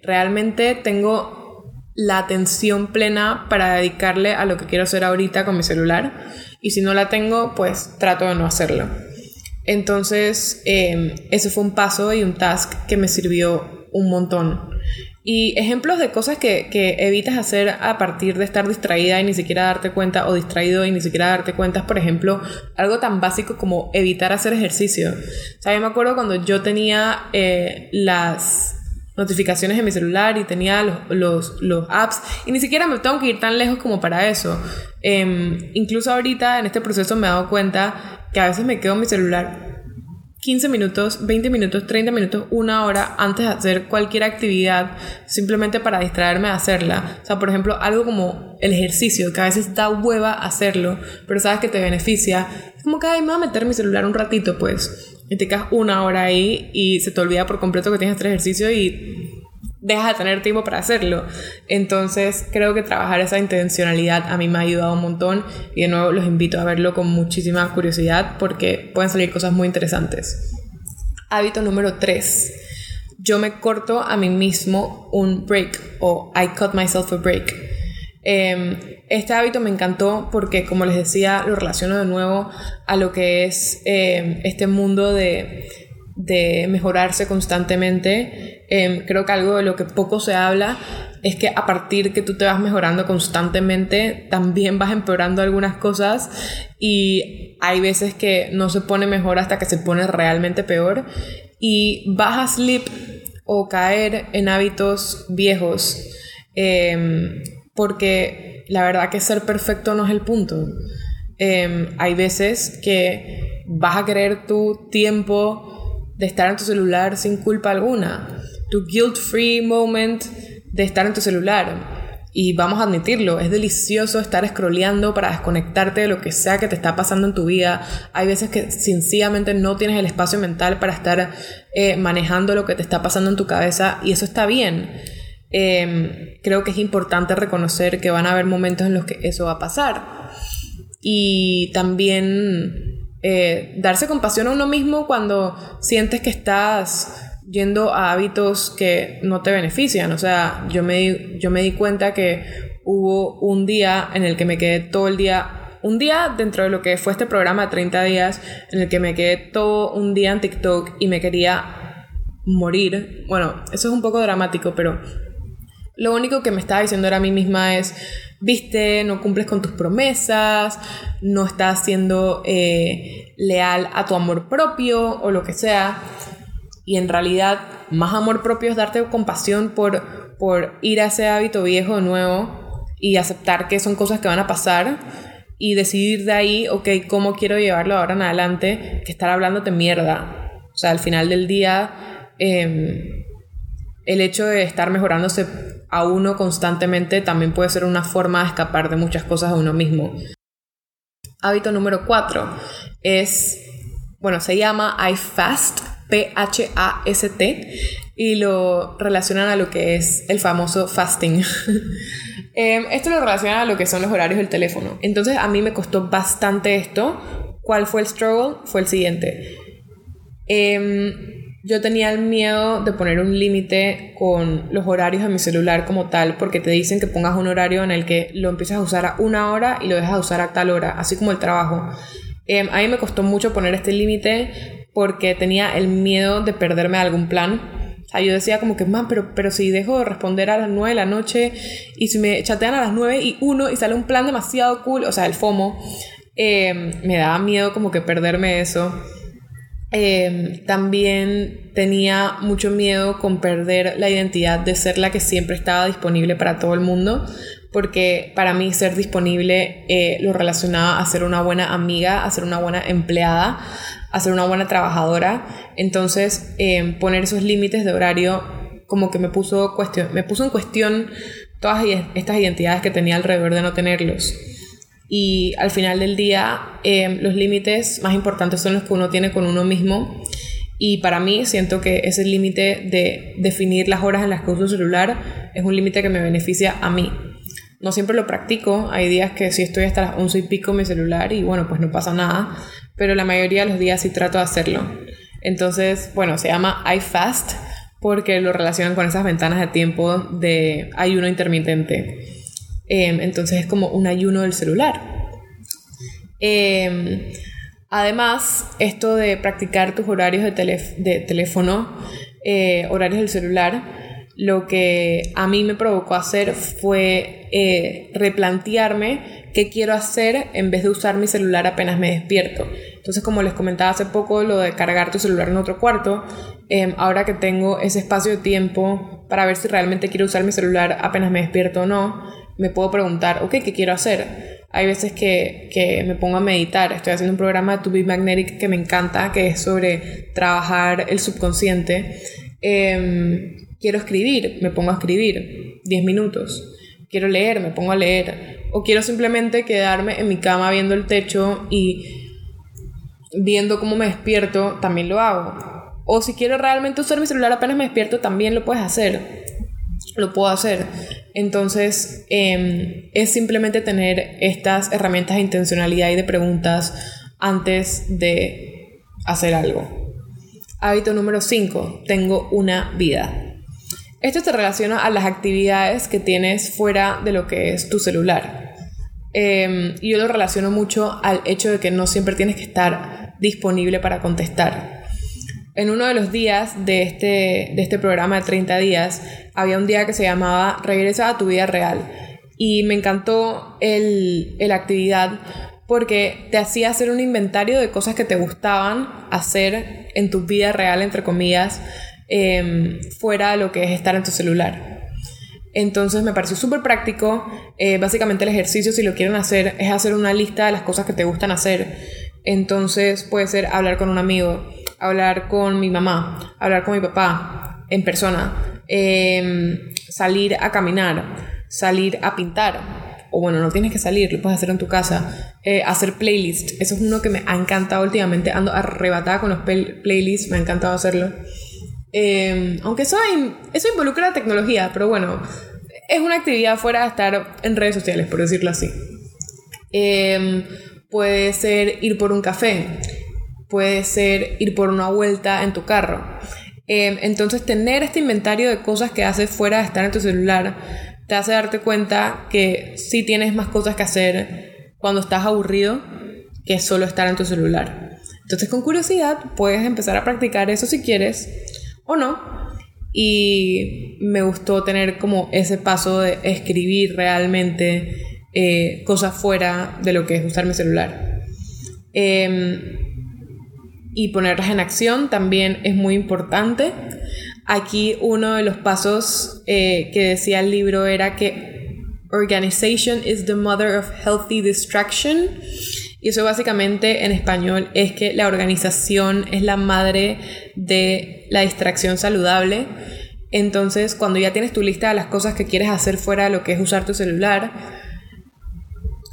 [SPEAKER 1] realmente tengo la atención plena para dedicarle a lo que quiero hacer ahorita con mi celular. Y si no la tengo, pues trato de no hacerlo. Entonces, eh, ese fue un paso y un task que me sirvió un montón. Y ejemplos de cosas que, que, evitas hacer a partir de estar distraída y ni siquiera darte cuenta, o distraído y ni siquiera darte cuenta, por ejemplo, algo tan básico como evitar hacer ejercicio. O sea, yo me acuerdo cuando yo tenía eh, las notificaciones en mi celular y tenía los, los, apps, y ni siquiera me tengo que ir tan lejos como para eso. Eh, incluso ahorita en este proceso me he dado cuenta que a veces me quedo en mi celular 15 minutos, 20 minutos, 30 minutos, una hora antes de hacer cualquier actividad, simplemente para distraerme de hacerla. O sea, por ejemplo, algo como el ejercicio, que a veces da hueva hacerlo, pero sabes que te beneficia. Es como que, ay, me voy a meter mi celular un ratito, pues. Y te quedas una hora ahí y se te olvida por completo que tienes hacer ejercicio y dejas de tener tiempo para hacerlo. Entonces creo que trabajar esa intencionalidad a mí me ha ayudado un montón y de nuevo los invito a verlo con muchísima curiosidad porque pueden salir cosas muy interesantes. Hábito número 3. Yo me corto a mí mismo un break o I cut myself a break. Em, este hábito me encantó porque, como les decía, lo relaciono de nuevo a lo que es em, este mundo de, de mejorarse constantemente. Em, creo que algo de lo que poco se habla es que a partir que tú te vas mejorando constantemente, también vas empeorando algunas cosas y hay veces que no se pone mejor hasta que se pone realmente peor y vas a slip o caer en hábitos viejos em, porque la verdad que ser perfecto no es el punto. Em, hay veces que vas a querer tu tiempo de estar en tu celular sin culpa alguna, tu guilt-free moment de estar en tu celular. Y vamos a admitirlo, es delicioso estar scrolleando para desconectarte de lo que sea que te está pasando en tu vida. Hay veces que sencillamente no tienes el espacio mental para estar eh, manejando lo que te está pasando en tu cabeza y eso está bien. Em, creo que es importante reconocer que van a haber momentos en los que eso va a pasar. Y también eh, darse compasión a uno mismo cuando sientes que estás yendo a hábitos que no te benefician. O sea, yo me, yo me di cuenta que hubo un día en el que me quedé todo el día, un día dentro de lo que fue este programa de 30 días, en el que me quedé todo un día en TikTok y me quería morir. Bueno, eso es un poco dramático, pero lo único que me estaba diciendo era a mí misma es, viste, no cumples con tus promesas, no estás siendo eh, leal a tu amor propio o lo que sea. Y en realidad, más amor propio es darte compasión por, por ir a ese hábito viejo nuevo y aceptar que son cosas que van a pasar y decidir de ahí, ok, ¿cómo quiero llevarlo ahora en adelante? Que estar hablándote mierda. O sea, al final del día, em, el hecho de estar mejorándose a uno constantemente también puede ser una forma de escapar de muchas cosas de uno mismo. Hábito número 4 es, bueno, se llama I Fast P-H-A-S-T, y lo relacionan a lo que es el famoso fasting. Em, esto lo relacionan a lo que son los horarios del teléfono. Entonces a mí me costó bastante esto. ¿Cuál fue el struggle? Fue el siguiente. Em, yo tenía el miedo de poner un límite con los horarios de mi celular como tal, porque te dicen que pongas un horario en el que lo empiezas a usar a una hora y lo dejas a usar a tal hora, así como el trabajo. Em, a mí me costó mucho poner este límite porque tenía el miedo de perderme algún plan. O sea, yo decía como que, man, pero, pero si dejo de responder a las 9 de la noche y si me chatean a las 9 y 1 y sale un plan demasiado cool, o sea, el FOMO, em, me daba miedo como que perderme eso. Em, también tenía mucho miedo con perder la identidad de ser la que siempre estaba disponible para todo el mundo, porque para mí ser disponible eh, lo relacionaba a ser una buena amiga, a ser una buena empleada, a ser una buena trabajadora. Entonces, eh, poner esos límites de horario como que me puso, cuestión, me puso en cuestión todas estas identidades que tenía alrededor de no tenerlos. Y al final del día, eh, los límites más importantes son los que uno tiene con uno mismo. Y para mí siento que ese límite de definir las horas en las que uso el celular es un límite que me beneficia a mí. No siempre lo practico, hay días que sí estoy hasta las 11 y pico en mi celular y bueno, pues no pasa nada, pero la mayoría de los días sí trato de hacerlo. Entonces, bueno, se llama iFast porque lo relacionan con esas ventanas de tiempo de ayuno intermitente. Em, entonces es como un ayuno del celular. Em, además, esto de practicar tus horarios de, de teléfono, eh, horarios del celular, lo que a mí me provocó hacer fue eh, replantearme qué quiero hacer en vez de usar mi celular apenas me despierto. Entonces, como les comentaba hace poco, lo de cargar tu celular en otro cuarto, em, ahora que tengo ese espacio de tiempo para ver si realmente quiero usar mi celular apenas me despierto o no, me puedo preguntar, ok, ¿qué quiero hacer? Hay veces que, me pongo a meditar. Estoy haciendo un programa de To Be Magnetic que me encanta, que es sobre trabajar el subconsciente. Eh, Quiero escribir, me pongo a escribir 10 minutos. Quiero leer, me pongo a leer. O quiero simplemente quedarme en mi cama viendo el techo y viendo cómo me despierto, también lo hago. O si quiero realmente usar mi celular apenas me despierto, también lo puedes hacer. Lo puedo hacer. Entonces, em, es simplemente tener estas herramientas de intencionalidad y de preguntas antes de hacer algo. Hábito número 5. Tengo una vida. Esto te relaciona a las actividades que tienes fuera de lo que es tu celular. Eh, yo lo relaciono mucho al hecho de que no siempre tienes que estar disponible para contestar. En uno de los días de este, de este programa de 30 días, había un día que se llamaba Regresa a tu vida real. Y me encantó el, la actividad porque te hacía hacer un inventario de cosas que te gustaban hacer en tu vida real, entre comillas, Em, fuera de lo que es estar en tu celular. Entonces me pareció súper práctico. Eh, básicamente el ejercicio, si lo quieren hacer, es hacer una lista de las cosas que te gustan hacer. Entonces puede ser hablar con un amigo, hablar con mi mamá, hablar con mi papá en persona, em, salir a caminar, salir a pintar. O bueno, no tienes que salir, lo puedes hacer en tu casa. Eh, hacer playlist. Eso es uno que me ha encantado últimamente. Ando arrebatada con los playlists, me ha encantado hacerlo. Em, aunque eso, eso involucra la tecnología, pero bueno, es una actividad fuera de estar en redes sociales, por decirlo así. Em, puede ser ir por un café, puede ser ir por una vuelta en tu carro. Em, entonces, tener este inventario de cosas que haces fuera de estar en tu celular te hace darte cuenta que sí tienes más cosas que hacer cuando estás aburrido que solo estar en tu celular. Entonces, con curiosidad, puedes empezar a practicar eso si quieres o no. Y me gustó tener como ese paso de escribir realmente eh, cosas fuera de lo que es usar mi celular. Em, y ponerlas en acción también es muy importante. Aquí uno de los pasos eh, que decía el libro era que organization is the mother of healthy distraction. Y eso básicamente en español es que la organización es la madre de la distracción saludable. Entonces, cuando ya tienes tu lista de las cosas que quieres hacer fuera de lo que es usar tu celular,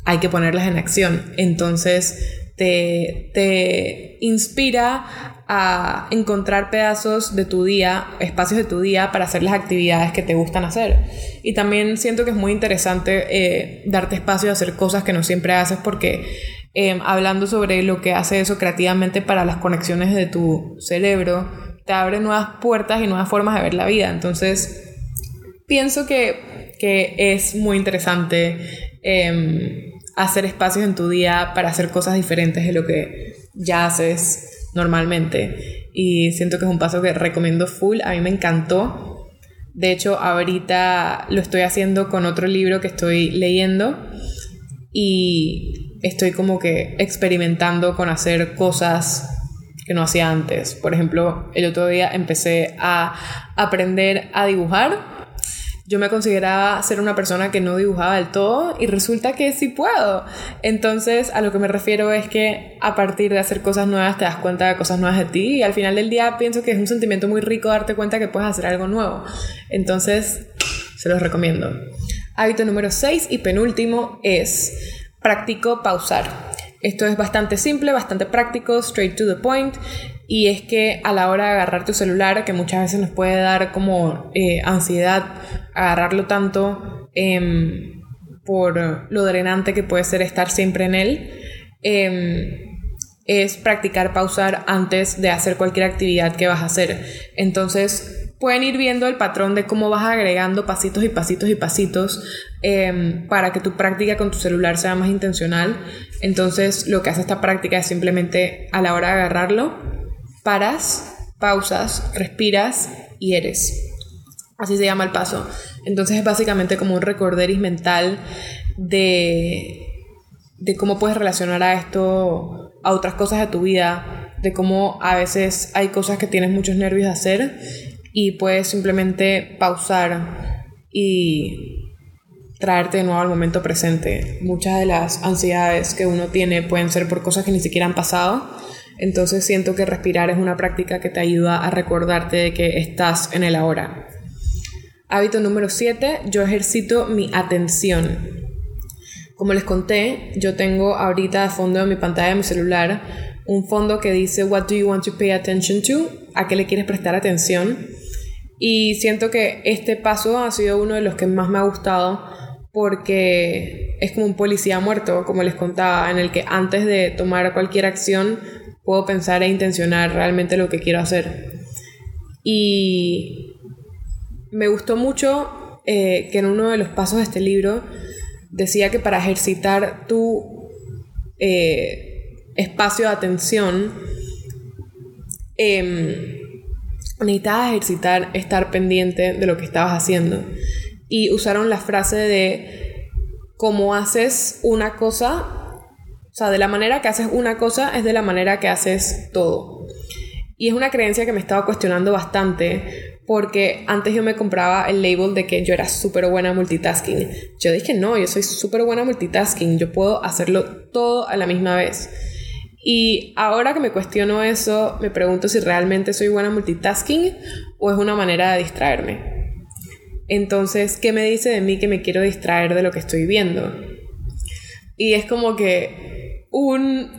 [SPEAKER 1] hay que ponerlas en acción. Entonces, te, te inspira a encontrar pedazos de tu día, espacios de tu día para hacer las actividades que te gustan hacer. Y también siento que es muy interesante eh, darte espacio a hacer cosas que no siempre haces porque Em, hablando sobre lo que hace eso creativamente para las conexiones de tu cerebro, te abre nuevas puertas y nuevas formas de ver la vida. Entonces, pienso que, que es muy interesante em, hacer espacios en tu día para hacer cosas diferentes de lo que ya haces normalmente. Y siento que es un paso que recomiendo full. A mí me encantó. De hecho, ahorita lo estoy haciendo con otro libro que estoy leyendo. Y estoy como que experimentando con hacer cosas que no hacía antes. Por ejemplo, el otro día empecé a aprender a dibujar. Yo me consideraba ser una persona que no dibujaba del todo y resulta que sí puedo. Entonces, a lo que me refiero es que a partir de hacer cosas nuevas te das cuenta de cosas nuevas de ti y al final del día pienso que es un sentimiento muy rico darte cuenta que puedes hacer algo nuevo. Entonces, se los recomiendo. Hábito número 6 y penúltimo es practico pausar. Esto es bastante simple, bastante práctico, straight to the point. Y es que a la hora de agarrar tu celular, que muchas veces nos puede dar como eh, ansiedad agarrarlo tanto em, por lo drenante que puede ser estar siempre en él, em, es practicar pausar antes de hacer cualquier actividad que vas a hacer. Entonces, pueden ir viendo el patrón de cómo vas agregando pasitos y pasitos y pasitos em, para que tu práctica con tu celular sea más intencional. Entonces lo que hace esta práctica es simplemente a la hora de agarrarlo, paras, pausas, respiras y eres. Así se llama el paso. Entonces es básicamente como un recorderis mental de, de cómo puedes relacionar a esto a otras cosas de tu vida, de cómo a veces hay cosas que tienes muchos nervios de hacer y puedes simplemente pausar y traerte de nuevo al momento presente. Muchas de las ansiedades que uno tiene pueden ser por cosas que ni siquiera han pasado. Entonces siento que respirar es una práctica que te ayuda a recordarte de que estás en el ahora. Hábito número 7, yo ejercito mi atención. Como les conté, yo tengo ahorita de fondo de mi pantalla de mi celular un fondo que dice What do you want to pay attention to? ¿A qué le quieres prestar atención? Y siento que este paso ha sido uno de los que más me ha gustado porque es como un policía muerto, como les contaba, en el que antes de tomar cualquier acción puedo pensar e intencionar realmente lo que quiero hacer. Y me gustó mucho eh, que en uno de los pasos de este libro decía que para ejercitar tu eh, espacio de atención, eh, necesitabas ejercitar estar pendiente de lo que estabas haciendo. Y usaron la frase de cómo haces una cosa, o sea, de la manera que haces una cosa es de la manera que haces todo. Y es una creencia que me estaba cuestionando bastante porque antes yo me compraba el label de que yo era súper buena multitasking. Yo dije, no, yo soy súper buena multitasking, yo puedo hacerlo todo a la misma vez. Y ahora que me cuestiono eso, me pregunto si realmente soy buena multitasking o es una manera de distraerme. Entonces, ¿qué me dice de mí que me quiero distraer de lo que estoy viendo? Y es como que un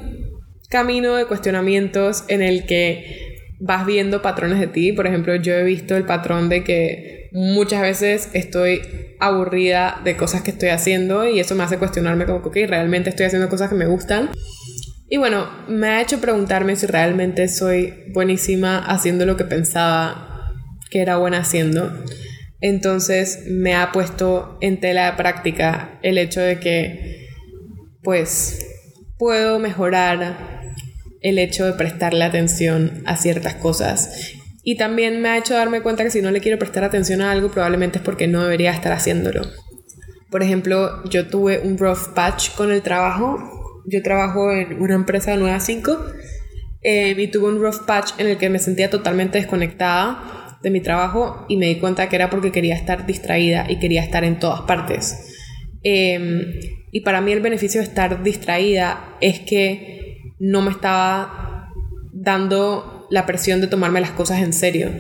[SPEAKER 1] camino de cuestionamientos en el que vas viendo patrones de ti. Por ejemplo, yo he visto el patrón de que muchas veces estoy aburrida de cosas que estoy haciendo y eso me hace cuestionarme como que realmente estoy haciendo cosas que me gustan. Y bueno, me ha hecho preguntarme si realmente soy buenísima haciendo lo que pensaba que era buena haciendo. Entonces me ha puesto en tela de práctica el hecho de que pues puedo mejorar el hecho de prestarle atención a ciertas cosas. Y también me ha hecho darme cuenta que si no le quiero prestar atención a algo, probablemente es porque no debería estar haciéndolo. Por ejemplo, yo tuve un rough patch con el trabajo. Yo trabajo en una empresa 9 a 5 eh, y tuve un rough patch en el que me sentía totalmente desconectada de mi trabajo y me di cuenta que era porque quería estar distraída y quería estar en todas partes. Em, y para mí el beneficio de estar distraída es que no me estaba dando la presión de tomarme las cosas en serio.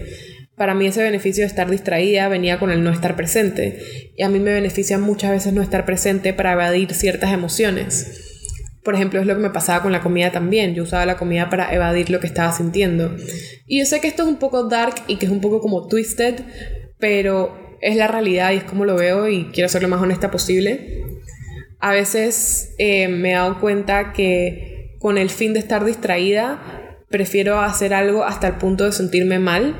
[SPEAKER 1] Para mí ese beneficio de estar distraída venía con el no estar presente. Y a mí me beneficia muchas veces no estar presente para evadir ciertas emociones. Por ejemplo, es lo que me pasaba con la comida también. Yo usaba la comida para evadir lo que estaba sintiendo. Y yo sé que esto es un poco dark y que es un poco como twisted, pero es la realidad y es como lo veo y quiero ser lo más honesta posible. A veces eh, me he dado cuenta que con el fin de estar distraída, prefiero hacer algo hasta el punto de sentirme mal,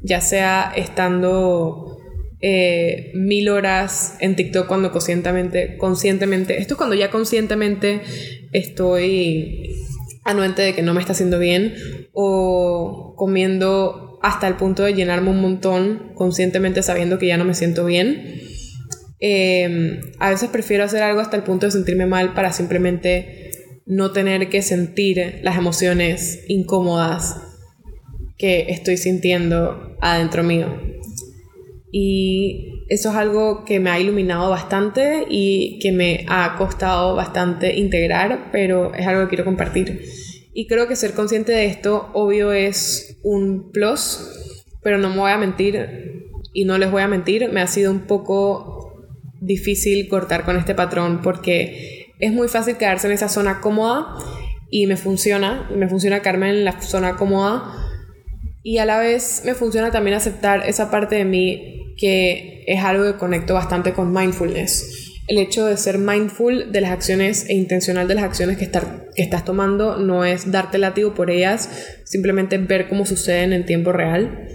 [SPEAKER 1] ya sea estando eh, mil horas en TikTok cuando conscientemente, conscientemente, esto es cuando ya conscientemente estoy anuente de que no me está haciendo bien, o comiendo hasta el punto de llenarme un montón conscientemente sabiendo que ya no me siento bien. Eh, a veces prefiero hacer algo hasta el punto de sentirme mal para simplemente no tener que sentir las emociones incómodas que estoy sintiendo adentro mío. Y eso es algo que me ha iluminado bastante y que me ha costado bastante integrar, pero es algo que quiero compartir. Y creo que ser consciente de esto, obvio, es un plus, pero no me voy a mentir y no les voy a mentir, me ha sido un poco difícil cortar con este patrón porque es muy fácil quedarse en esa zona cómoda y me funciona, me funciona quedarme en la zona cómoda y a la vez me funciona también aceptar esa parte de mí que es algo que conecto bastante con mindfulness. El hecho de ser mindful de las acciones e intencional de las acciones que, que estás tomando no es darte látigo por ellas, simplemente ver cómo suceden en tiempo real.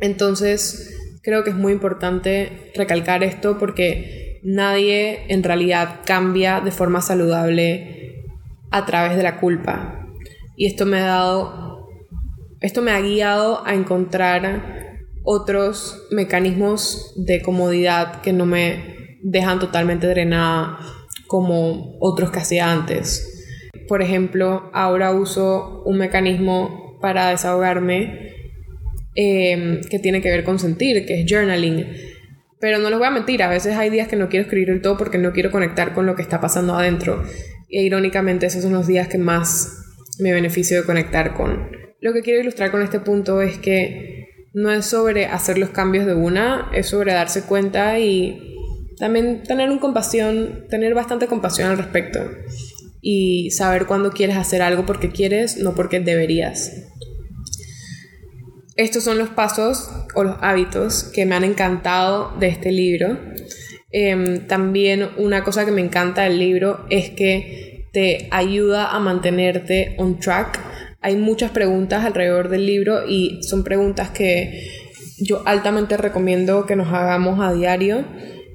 [SPEAKER 1] Entonces, creo que es muy importante recalcar esto porque nadie en realidad cambia de forma saludable a través de la culpa. Y esto me ha dado, esto me ha guiado a encontrar otros mecanismos de comodidad que no me dejan totalmente drenada como otros que hacía antes. Por ejemplo, ahora uso un mecanismo para desahogarme eh, que tiene que ver con sentir, que es journaling pero no les voy a mentir, a veces hay días que no quiero escribir el todo porque no quiero conectar con lo que está pasando adentro. E irónicamente esos son los días que más me beneficio de conectar con. Lo que quiero ilustrar con este punto es que no es sobre hacer los cambios de una, es sobre darse cuenta y también tener un compasión, tener bastante compasión al respecto y saber cuándo quieres hacer algo porque quieres, no porque deberías. Estos son los pasos o los hábitos que me han encantado de este libro. Em, también una cosa que me encanta del libro es que te ayuda a mantenerte on track. Hay muchas preguntas alrededor del libro y son preguntas que yo altamente recomiendo que nos hagamos a diario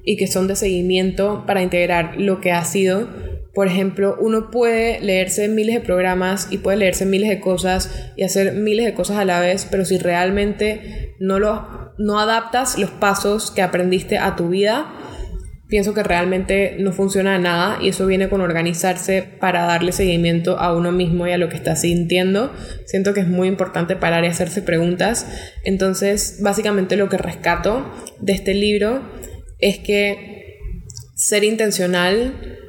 [SPEAKER 1] y que son de seguimiento para integrar lo que ha sido. Por ejemplo, uno puede leerse miles de programas y puede leerse miles de cosas y hacer miles de cosas a la vez, pero si realmente no, lo, no adaptas los pasos que aprendiste a tu vida, pienso que realmente no funciona nada y eso viene con organizarse para darle seguimiento a uno mismo y a lo que está sintiendo. Siento que es muy importante parar y hacerse preguntas. Entonces, básicamente lo que rescato de este libro es que ser intencional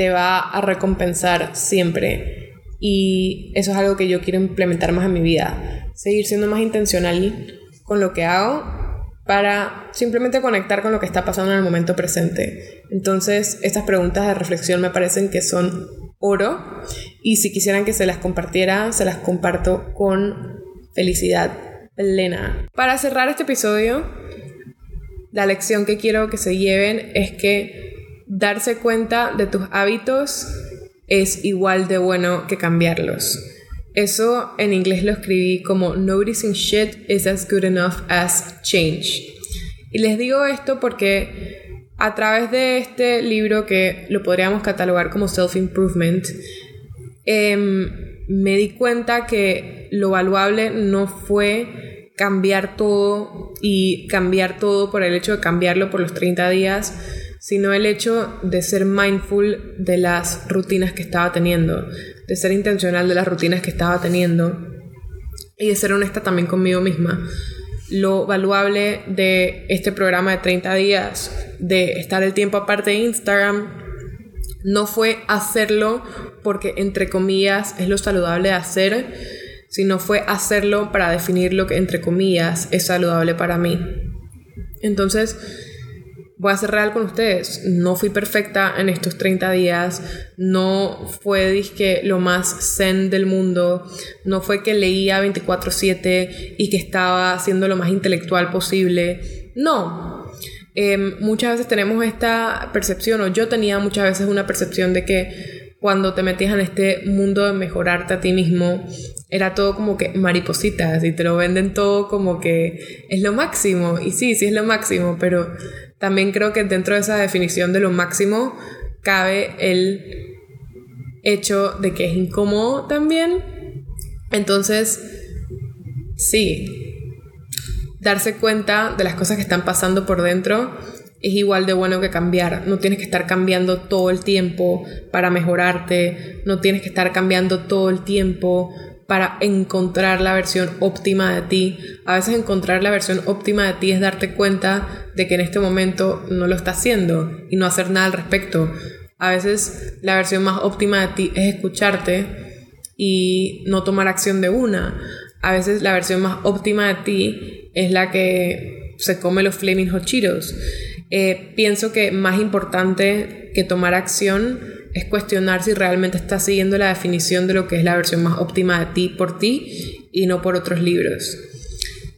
[SPEAKER 1] te va a recompensar siempre. Y eso es algo que yo quiero implementar más en mi vida. Seguir siendo más intencional con lo que hago para simplemente conectar con lo que está pasando en el momento presente. Entonces, estas preguntas de reflexión me parecen que son oro y si quisieran que se las compartiera, se las comparto con felicidad plena. Para cerrar este episodio, la lección que quiero que se lleven es que darse cuenta de tus hábitos es igual de bueno que cambiarlos. Eso en inglés lo escribí como noticing shit is as good enough as change. Y les digo esto porque a través de este libro que lo podríamos catalogar como self-improvement, em, me di cuenta que lo valuable no fue cambiar todo y cambiar todo por el hecho de cambiarlo por los 30 días, sino el hecho de ser mindful de las rutinas que estaba teniendo, de ser intencional de las rutinas que estaba teniendo y de ser honesta también conmigo misma. Lo valuable de este programa de 30 días, de estar el tiempo aparte de Instagram, no fue hacerlo porque, entre comillas, es lo saludable de hacer, sino fue hacerlo para definir lo que, entre comillas, es saludable para mí. Entonces, voy a ser real con ustedes. No fui perfecta en estos 30 días. No fue disque lo más zen del mundo. No fue que leía 24/7 y que estaba haciendo lo más intelectual posible. No. Em, muchas veces tenemos esta percepción, o yo tenía muchas veces una percepción de que cuando te metías en este mundo de mejorarte a ti mismo, era todo como que maripositas y te lo venden todo como que es lo máximo. Y sí, sí es lo máximo, pero también creo que dentro de esa definición de lo máximo cabe el hecho de que es incómodo también. Entonces, sí, darse cuenta de las cosas que están pasando por dentro es igual de bueno que cambiar. No tienes que estar cambiando todo el tiempo para mejorarte. No tienes que estar cambiando todo el tiempo para encontrar la versión óptima de ti. A veces encontrar la versión óptima de ti es darte cuenta de que en este momento no lo estás haciendo y no hacer nada al respecto. A veces la versión más óptima de ti es escucharte y no tomar acción de una. A veces la versión más óptima de ti es la que se come los flaming hot Cheetos. Eh, pienso que más importante que tomar acción es cuestionar si realmente estás siguiendo la definición de lo que es la versión más óptima de ti por ti y no por otros libros.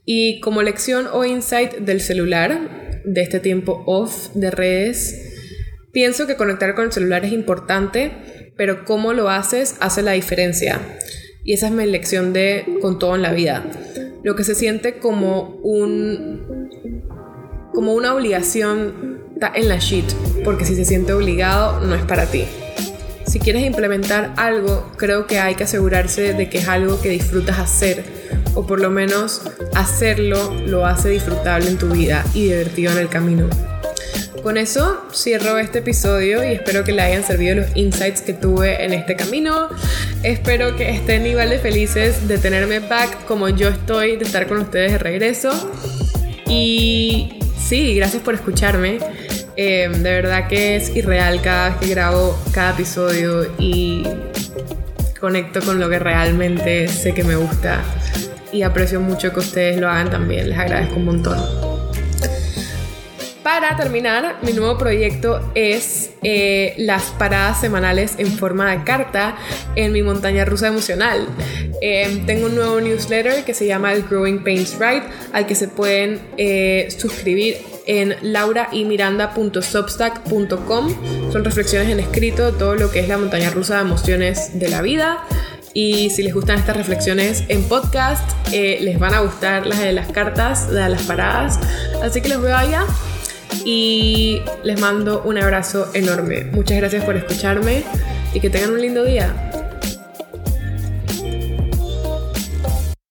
[SPEAKER 1] Y como lección o insight del celular, de este tiempo off de redes, pienso que conectar con el celular es importante, pero cómo lo haces hace la diferencia. Y esa es mi lección de con todo en la vida. Lo que se siente como un como una obligación está en la shit, porque si se siente obligado no es para ti. Si quieres implementar algo, creo que hay que asegurarse de que es algo que disfrutas hacer, o por lo menos hacerlo lo hace disfrutable en tu vida y divertido en el camino. Con eso cierro este episodio y espero que le hayan servido los insights que tuve en este camino. Espero que estén igual de felices de tenerme back como yo estoy, de estar con ustedes de regreso. Y Sí, gracias por escucharme. Eh, de verdad que es irreal cada vez que grabo cada episodio y conecto con lo que realmente sé que me gusta y aprecio mucho que ustedes lo hagan también. Les agradezco un montón. para terminar, mi nuevo proyecto es eh, las paradas semanales en forma de carta en mi montaña rusa emocional. Eh, tengo un nuevo newsletter que se llama el Growing Pains Ride, al que se pueden eh, suscribir en lauraymiranda.substack.com. Son reflexiones en escrito, todo lo que es la montaña rusa de emociones de la vida. Y si les gustan estas reflexiones en podcast, les van a gustar las de las cartas, de las paradas. Así que los veo allá y les mando un abrazo enorme. Muchas gracias por escucharme y que tengan un lindo día.